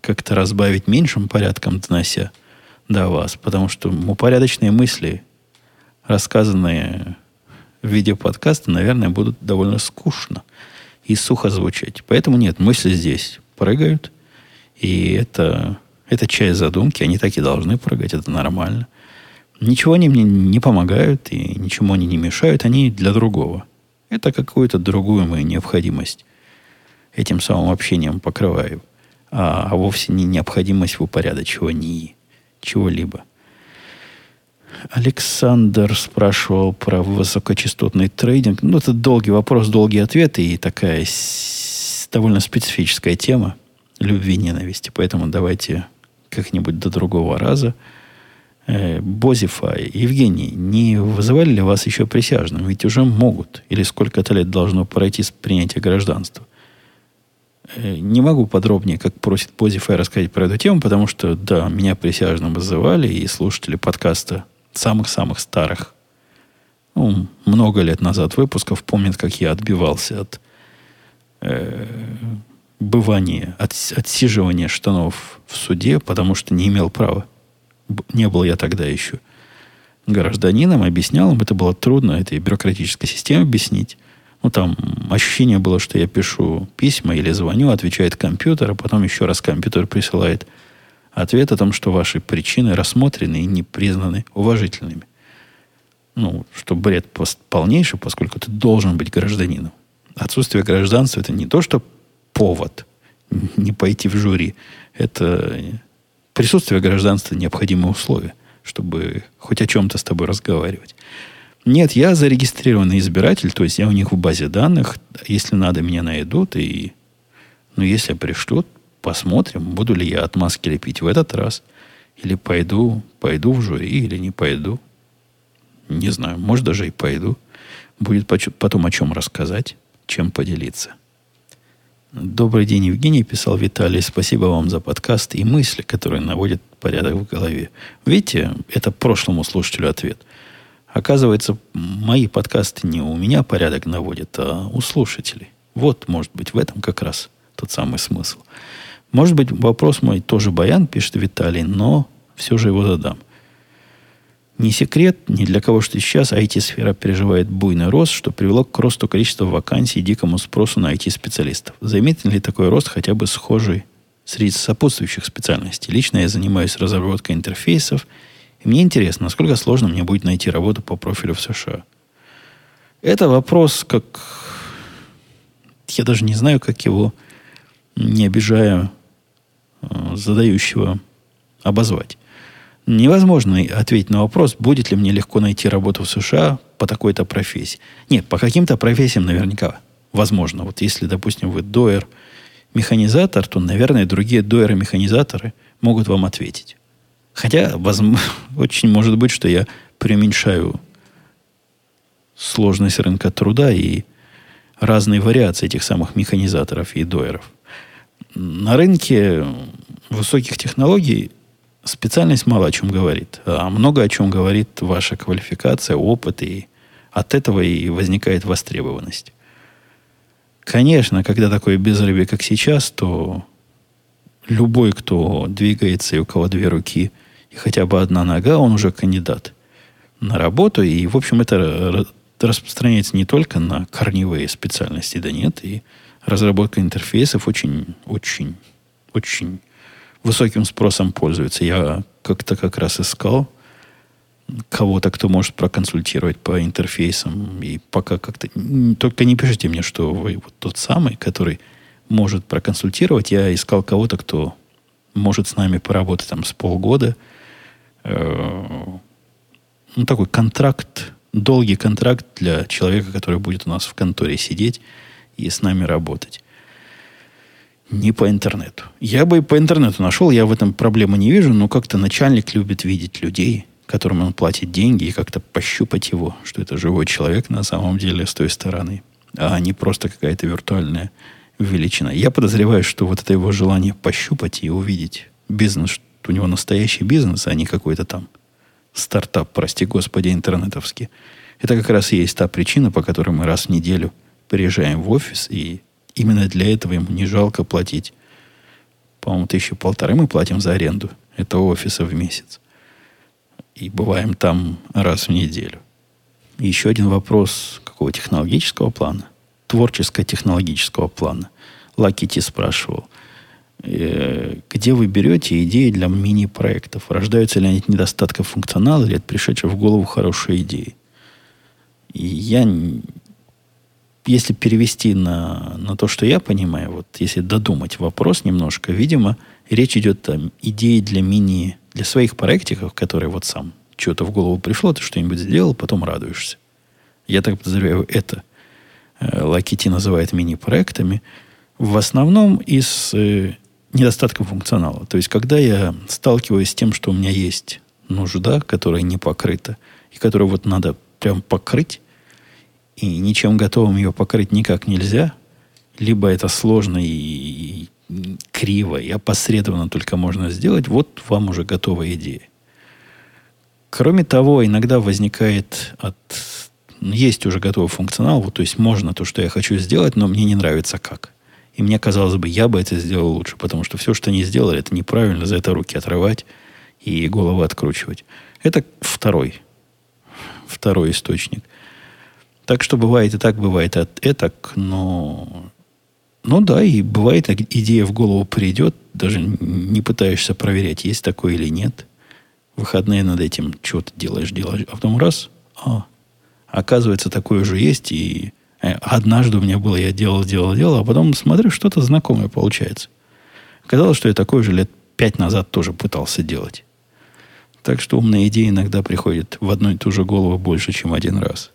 как разбавить меньшим порядком, донося до вас. Потому что упорядоченные мысли, рассказанные в виде подкаста, наверное, будут довольно скучно и сухо звучать. Поэтому нет, мысли здесь прыгают. И это, это часть задумки. Они так и должны прыгать. Это нормально. Ничего они мне не помогают и ничему они не мешают, они для другого. Это какую-то другую мою необходимость этим самым общением покрываю, а, а вовсе не необходимость в упорядочивании чего-либо. Александр спрашивал про высокочастотный трейдинг. Ну, это долгий вопрос, долгий ответ и такая довольно специфическая тема любви и ненависти. Поэтому давайте как-нибудь до другого раза – э, Бозифай, Евгений, не вызывали ли вас еще присяжным? Ведь уже могут. Или сколько-то лет должно пройти с принятия гражданства? Э, не могу подробнее, как просит Бозифай, рассказать про эту тему, потому что, да, меня присяжным вызывали, и слушатели подкаста самых-самых старых, ну, много лет назад выпусков, помнят, как я отбивался от э, бывания, от, отсиживания штанов в суде, потому что не имел права не был я тогда еще гражданином, объяснял им, это было трудно, этой бюрократической системе объяснить. Ну, там ощущение было, что я пишу письма или звоню, отвечает компьютер, а потом еще раз компьютер присылает ответ о том, что ваши причины рассмотрены и не признаны уважительными. Ну, что бред полнейший, поскольку ты должен быть гражданином. Отсутствие гражданства – это не то, что повод не пойти в жюри. Это Присутствие гражданства – необходимое условие. чтобы хоть о чем-то с тобой разговаривать. Нет, я зарегистрированный избиратель, то есть я у них в базе данных. Если надо, меня найдут. И, ну, если пришлют, посмотрим, буду ли я отмазки лепить в этот раз. Или пойду, пойду в жюри, или не пойду. Не знаю, может, даже и пойду. Будет потом о чем рассказать, чем поделиться. Добрый день, Евгений, писал Виталий. Спасибо вам за подкаст и мысли, которые наводят порядок в голове. Видите, это прошлому слушателю ответ – Оказывается, мои подкасты не у меня порядок наводят, а у слушателей. Вот, может быть, в этом как раз тот самый смысл. Может быть, вопрос мой тоже баян, пишет Виталий, но все же его задам. Не секрет ни для кого, что сейчас IT-сфера переживает буйный рост, что привело к росту количества вакансий и дикому спросу на IT-специалистов. Заметен ли такой рост хотя бы схожий среди сопутствующих специальностей? Лично я занимаюсь разработкой интерфейсов – и мне интересно, насколько сложно мне будет найти работу по профилю в США. Это вопрос, как... Я даже не знаю, как его, не обижая э, задающего, обозвать. Невозможно ответить на вопрос, будет ли мне легко найти работу в США по такой-то профессии. Нет, по каким-то профессиям наверняка возможно. Вот если, допустим, вы доер, механизатор, то, наверное, другие доеры-механизаторы могут вам ответить. Хотя, возможно, *laughs* очень может быть, что я преуменьшаю сложность рынка труда и разные вариации этих самых механизаторов и дойеров. На рынке высоких технологий специальность мало о чем говорит, а много о чем говорит ваша квалификация, опыт, и от этого и возникает востребованность. Конечно, когда такое безрыбье, как сейчас, то любой, кто двигается и у кого две руки – и хотя бы одна нога, он уже кандидат на работу. И, в общем, это распространяется не только на корневые специальности, да нет, и разработка интерфейсов очень, очень, очень высоким спросом пользуется. Я как-то как раз искал кого-то, кто может проконсультировать по интерфейсам. И пока как-то... Только не пишите мне, что вы вот тот самый, который может проконсультировать. Я искал кого-то, кто может с нами поработать там с полгода – ну, такой контракт, долгий контракт для человека, который будет у нас в конторе сидеть и с нами работать. Не по интернету. Я бы по интернету нашел, я в этом проблемы не вижу, но как-то начальник любит видеть людей, которым он платит деньги, и как-то пощупать его, что это живой человек на самом деле с той стороны, а не просто какая-то виртуальная величина. Я подозреваю, что вот это его желание пощупать и увидеть бизнес, у него настоящий бизнес, а не какой-то там стартап, прости господи, интернетовский. Это как раз и есть та причина, по которой мы раз в неделю приезжаем в офис, и именно для этого ему не жалко платить, по-моему, тысячу полторы мы платим за аренду этого офиса в месяц. И бываем там раз в неделю. Еще один вопрос какого технологического плана? Творческо-технологического плана. Лакити спрашивал – где вы берете идеи для мини-проектов? Рождаются ли они от недостатка функционала или от пришедшей в голову хорошей идеи? И я, если перевести на, на то, что я понимаю, вот если додумать вопрос немножко, видимо, речь идет о идее для мини, для своих проектиков, которые вот сам что-то в голову пришло, ты что-нибудь сделал, потом радуешься. Я так подозреваю, это э, Лакити называет мини-проектами. В основном из э, недостатком функционала. То есть, когда я сталкиваюсь с тем, что у меня есть нужда, которая не покрыта, и которую вот надо прям покрыть, и ничем готовым ее покрыть никак нельзя, либо это сложно и, и криво, и опосредованно только можно сделать, вот вам уже готовая идея. Кроме того, иногда возникает от... Есть уже готовый функционал, вот, то есть можно то, что я хочу сделать, но мне не нравится как. И мне казалось бы, я бы это сделал лучше, потому что все, что они сделали, это неправильно, за это руки отрывать и голову откручивать. Это второй, второй источник. Так что бывает и так, бывает и так, но... Ну да, и бывает, идея в голову придет, даже не пытаешься проверять, есть такое или нет. выходные над этим что-то делаешь, делаешь, а потом раз, а, оказывается, такое же есть, и однажды у меня было, я делал, делал, делал, а потом смотрю, что-то знакомое получается. Оказалось, что я такой же лет пять назад тоже пытался делать. Так что умные идеи иногда приходят в одну и ту же голову больше, чем один раз.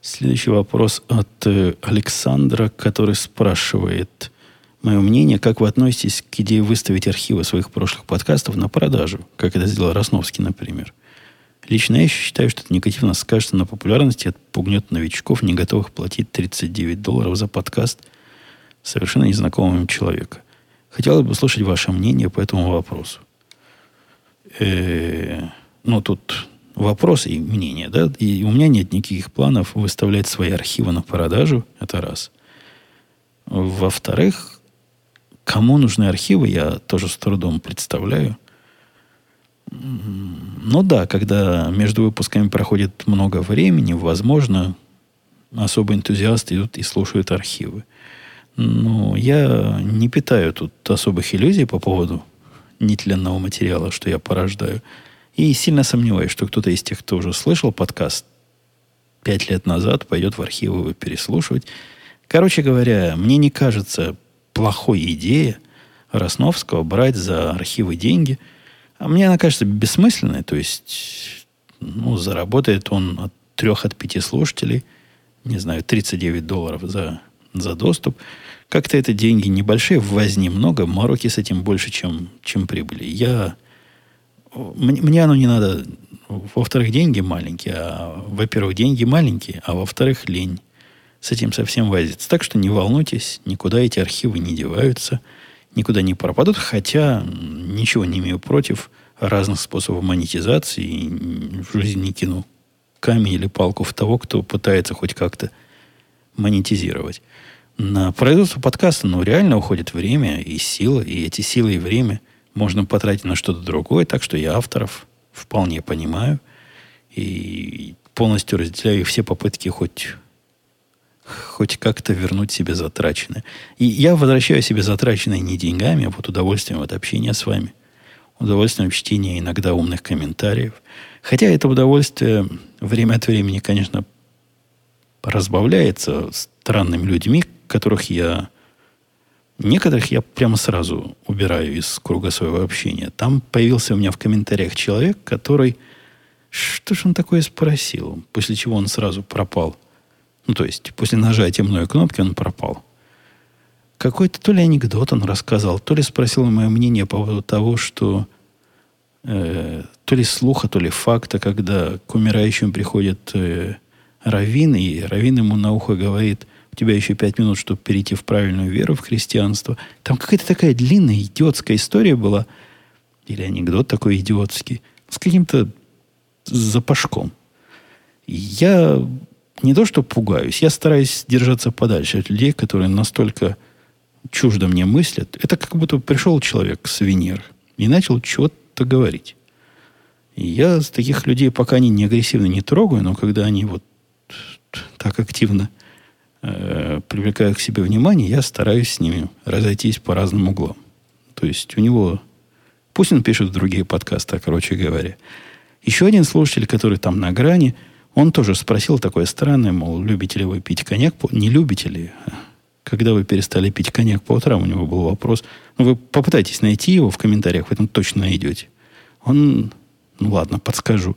Следующий вопрос от э, Александра, который спрашивает мое мнение, как вы относитесь к идее выставить архивы своих прошлых подкастов на продажу, как это сделал Росновский, например. Лично я считаю, что это негативно скажется на популярности отпугнет новичков, не готовых платить 39 долларов за подкаст совершенно незнакомому человеку. Хотелось бы услышать ваше мнение по этому вопросу. Э-э- ну, тут вопросы и мнения, да? И у меня нет никаких планов выставлять свои архивы на продажу. Это раз. Во-вторых, кому нужны архивы, я тоже с трудом представляю. Ну да, когда между выпусками проходит много времени, возможно, особо энтузиасты идут и слушают архивы. Но я не питаю тут особых иллюзий по поводу нетленного материала, что я порождаю. И сильно сомневаюсь, что кто-то из тех, кто уже слышал подкаст пять лет назад, пойдет в архивы его переслушивать. Короче говоря, мне не кажется плохой идеей Росновского брать за архивы деньги – а мне она кажется бессмысленной. То есть, ну, заработает он от трех, от пяти слушателей, не знаю, 39 долларов за, за доступ. Как-то это деньги небольшие, возни много, мороки с этим больше, чем, чем прибыли. Я... Мне, мне оно не надо... Во-вторых, деньги маленькие. А, во-первых, деньги маленькие, а во-вторых, лень с этим совсем возиться. Так что не волнуйтесь, никуда эти архивы не деваются – никуда не пропадут, хотя ничего не имею против разных способов монетизации. И в жизни не кину камень или палку в того, кто пытается хоть как-то монетизировать. На производство подкаста, ну, реально уходит время и сила, и эти силы и время можно потратить на что-то другое, так что я авторов вполне понимаю и полностью разделяю все попытки хоть хоть как-то вернуть себе затраченное. И я возвращаю себе затраченное не деньгами, а вот удовольствием от общения с вами. Удовольствием чтения иногда умных комментариев. Хотя это удовольствие время от времени, конечно, разбавляется странными людьми, которых я... Некоторых я прямо сразу убираю из круга своего общения. Там появился у меня в комментариях человек, который... Что же он такое спросил? После чего он сразу пропал – ну, то есть, после нажатия мной кнопки он пропал. Какой-то то ли анекдот он рассказал, то ли спросил мое мнение по поводу того, что э, то ли слуха, то ли факта, когда к умирающим приходят э, раввин, и раввин ему на ухо говорит, у тебя еще пять минут, чтобы перейти в правильную веру, в христианство. Там какая-то такая длинная идиотская история была, или анекдот такой идиотский, с каким-то запашком. Я не то, что пугаюсь, я стараюсь держаться подальше от людей, которые настолько чуждо мне мыслят. Это как будто пришел человек с Венеры и начал что-то говорить. И я с таких людей, пока они не агрессивны, не трогаю, но когда они вот так активно э, привлекают к себе внимание, я стараюсь с ними разойтись по разным углам. То есть у него... Пусть он пишет другие подкасты, короче говоря. Еще один слушатель, который там на грани – он тоже спросил такое странное, мол, любите ли вы пить коньяк? Не любите ли? Когда вы перестали пить коньяк по утрам, у него был вопрос. Ну, вы попытайтесь найти его в комментариях, вы там точно найдете. Он, ну ладно, подскажу.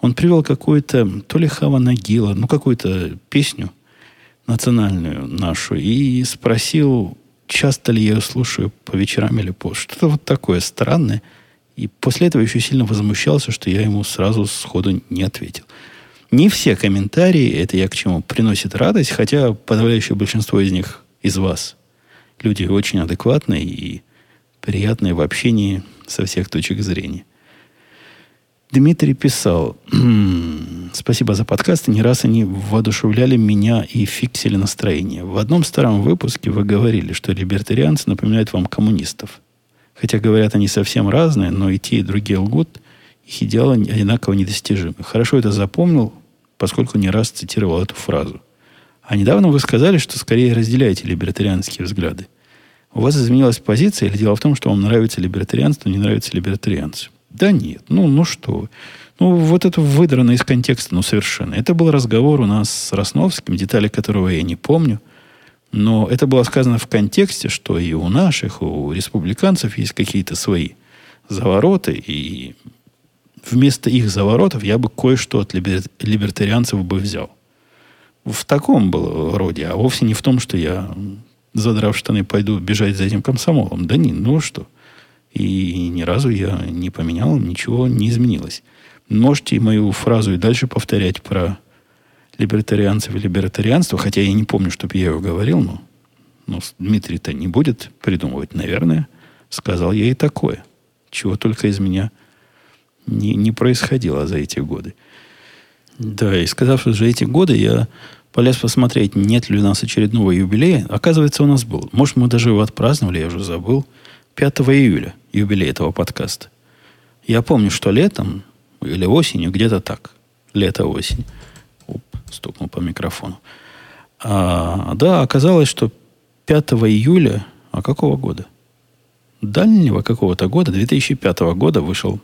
Он привел какую-то, то ли Хава Нагила, ну, какую-то песню национальную нашу, и спросил, часто ли я ее слушаю по вечерам или по... Что-то вот такое странное. И после этого еще сильно возмущался, что я ему сразу сходу не ответил. Не все комментарии, это я к чему, приносят радость, хотя подавляющее большинство из них из вас. Люди очень адекватные и приятные в общении со всех точек зрения. Дмитрий писал, спасибо за подкасты, не раз они воодушевляли меня и фиксили настроение. В одном старом выпуске вы говорили, что либертарианцы напоминают вам коммунистов. Хотя говорят они совсем разные, но и те, и другие лгут, их идеалы одинаково недостижимы. Хорошо это запомнил, поскольку не раз цитировал эту фразу. А недавно вы сказали, что скорее разделяете либертарианские взгляды. У вас изменилась позиция или дело в том, что вам нравится либертарианство, не нравится либертарианцы? Да нет, ну, ну что Ну, вот это выдрано из контекста, ну, совершенно. Это был разговор у нас с Росновским, детали которого я не помню. Но это было сказано в контексте, что и у наших, у республиканцев есть какие-то свои завороты, и вместо их заворотов я бы кое-что от либер, либертарианцев бы взял. В таком было роде, а вовсе не в том, что я, задрав штаны, пойду бежать за этим комсомолом. Да не, ну что. И ни разу я не поменял, ничего не изменилось. Можете мою фразу и дальше повторять про либертарианцев и либертарианство, хотя я не помню, чтобы я его говорил, но, но Дмитрий-то не будет придумывать, наверное. Сказал я и такое. Чего только из меня не, не происходило за эти годы. Да, и сказав, что за эти годы я полез посмотреть, нет ли у нас очередного юбилея. Оказывается, у нас был. Может, мы даже его отпраздновали, я уже забыл. 5 июля юбилей этого подкаста. Я помню, что летом или осенью, где-то так. Лето-осень. Оп, стукнул по микрофону. А, да, оказалось, что 5 июля, а какого года? Дальнего какого-то года, 2005 года вышел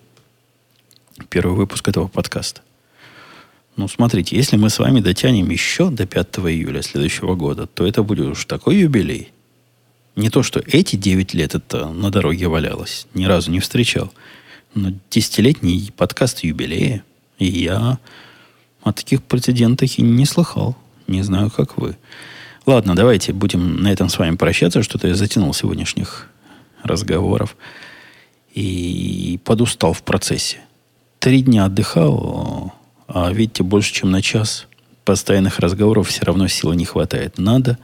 первый выпуск этого подкаста. Ну, смотрите, если мы с вами дотянем еще до 5 июля следующего года, то это будет уж такой юбилей. Не то, что эти 9 лет это на дороге валялось, ни разу не встречал. Но десятилетний подкаст юбилея, и я о таких прецедентах и не слыхал. Не знаю, как вы. Ладно, давайте будем на этом с вами прощаться. Что-то я затянул сегодняшних разговоров. И подустал в процессе. Три дня отдыхал, а видите, больше, чем на час постоянных разговоров все равно силы не хватает. Надо,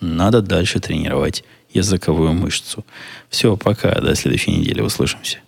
надо дальше тренировать языковую мышцу. Все, пока, до следующей недели услышимся.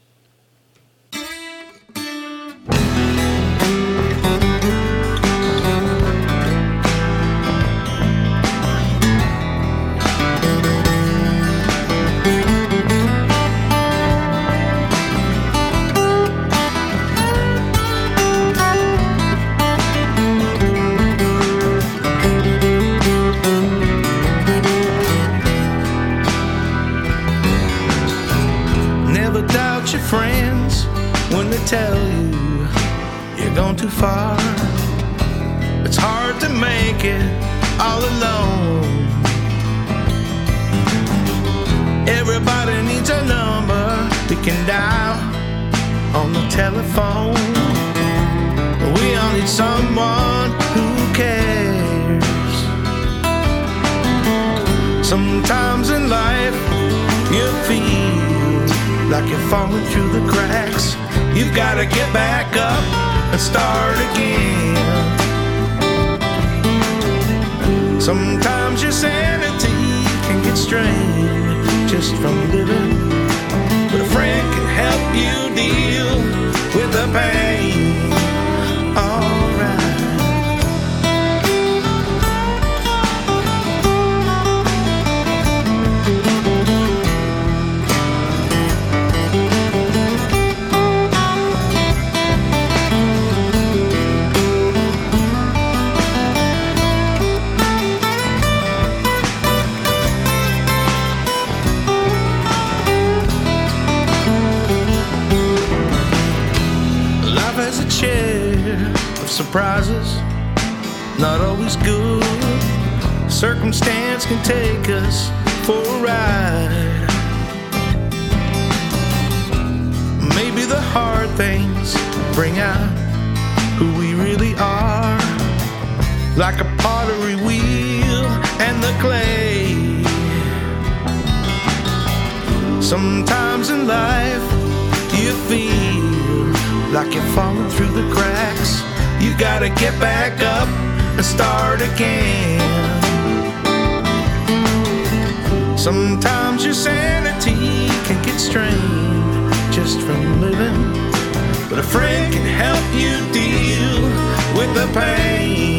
gone too far. It's hard to make it all alone. Everybody needs a number they can dial on the telephone. We all need someone who cares. Sometimes in life, you feel like you're falling through the cracks. You've got to get back up and start again. Sometimes your sanity can get strained just from living, but a friend can help you deal with the pain. Surprises, not always good. Circumstance can take us for a ride. Maybe the hard things bring out who we really are, like a pottery wheel and the clay. Sometimes in life, you feel like you're falling through the cracks. You gotta get back up and start again. Sometimes your sanity can get strained just from living, but a friend can help you deal with the pain.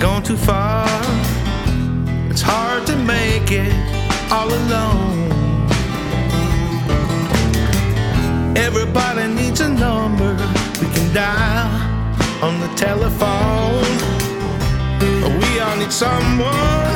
Gone too far. It's hard to make it all alone. Everybody needs a number we can dial on the telephone. We all need someone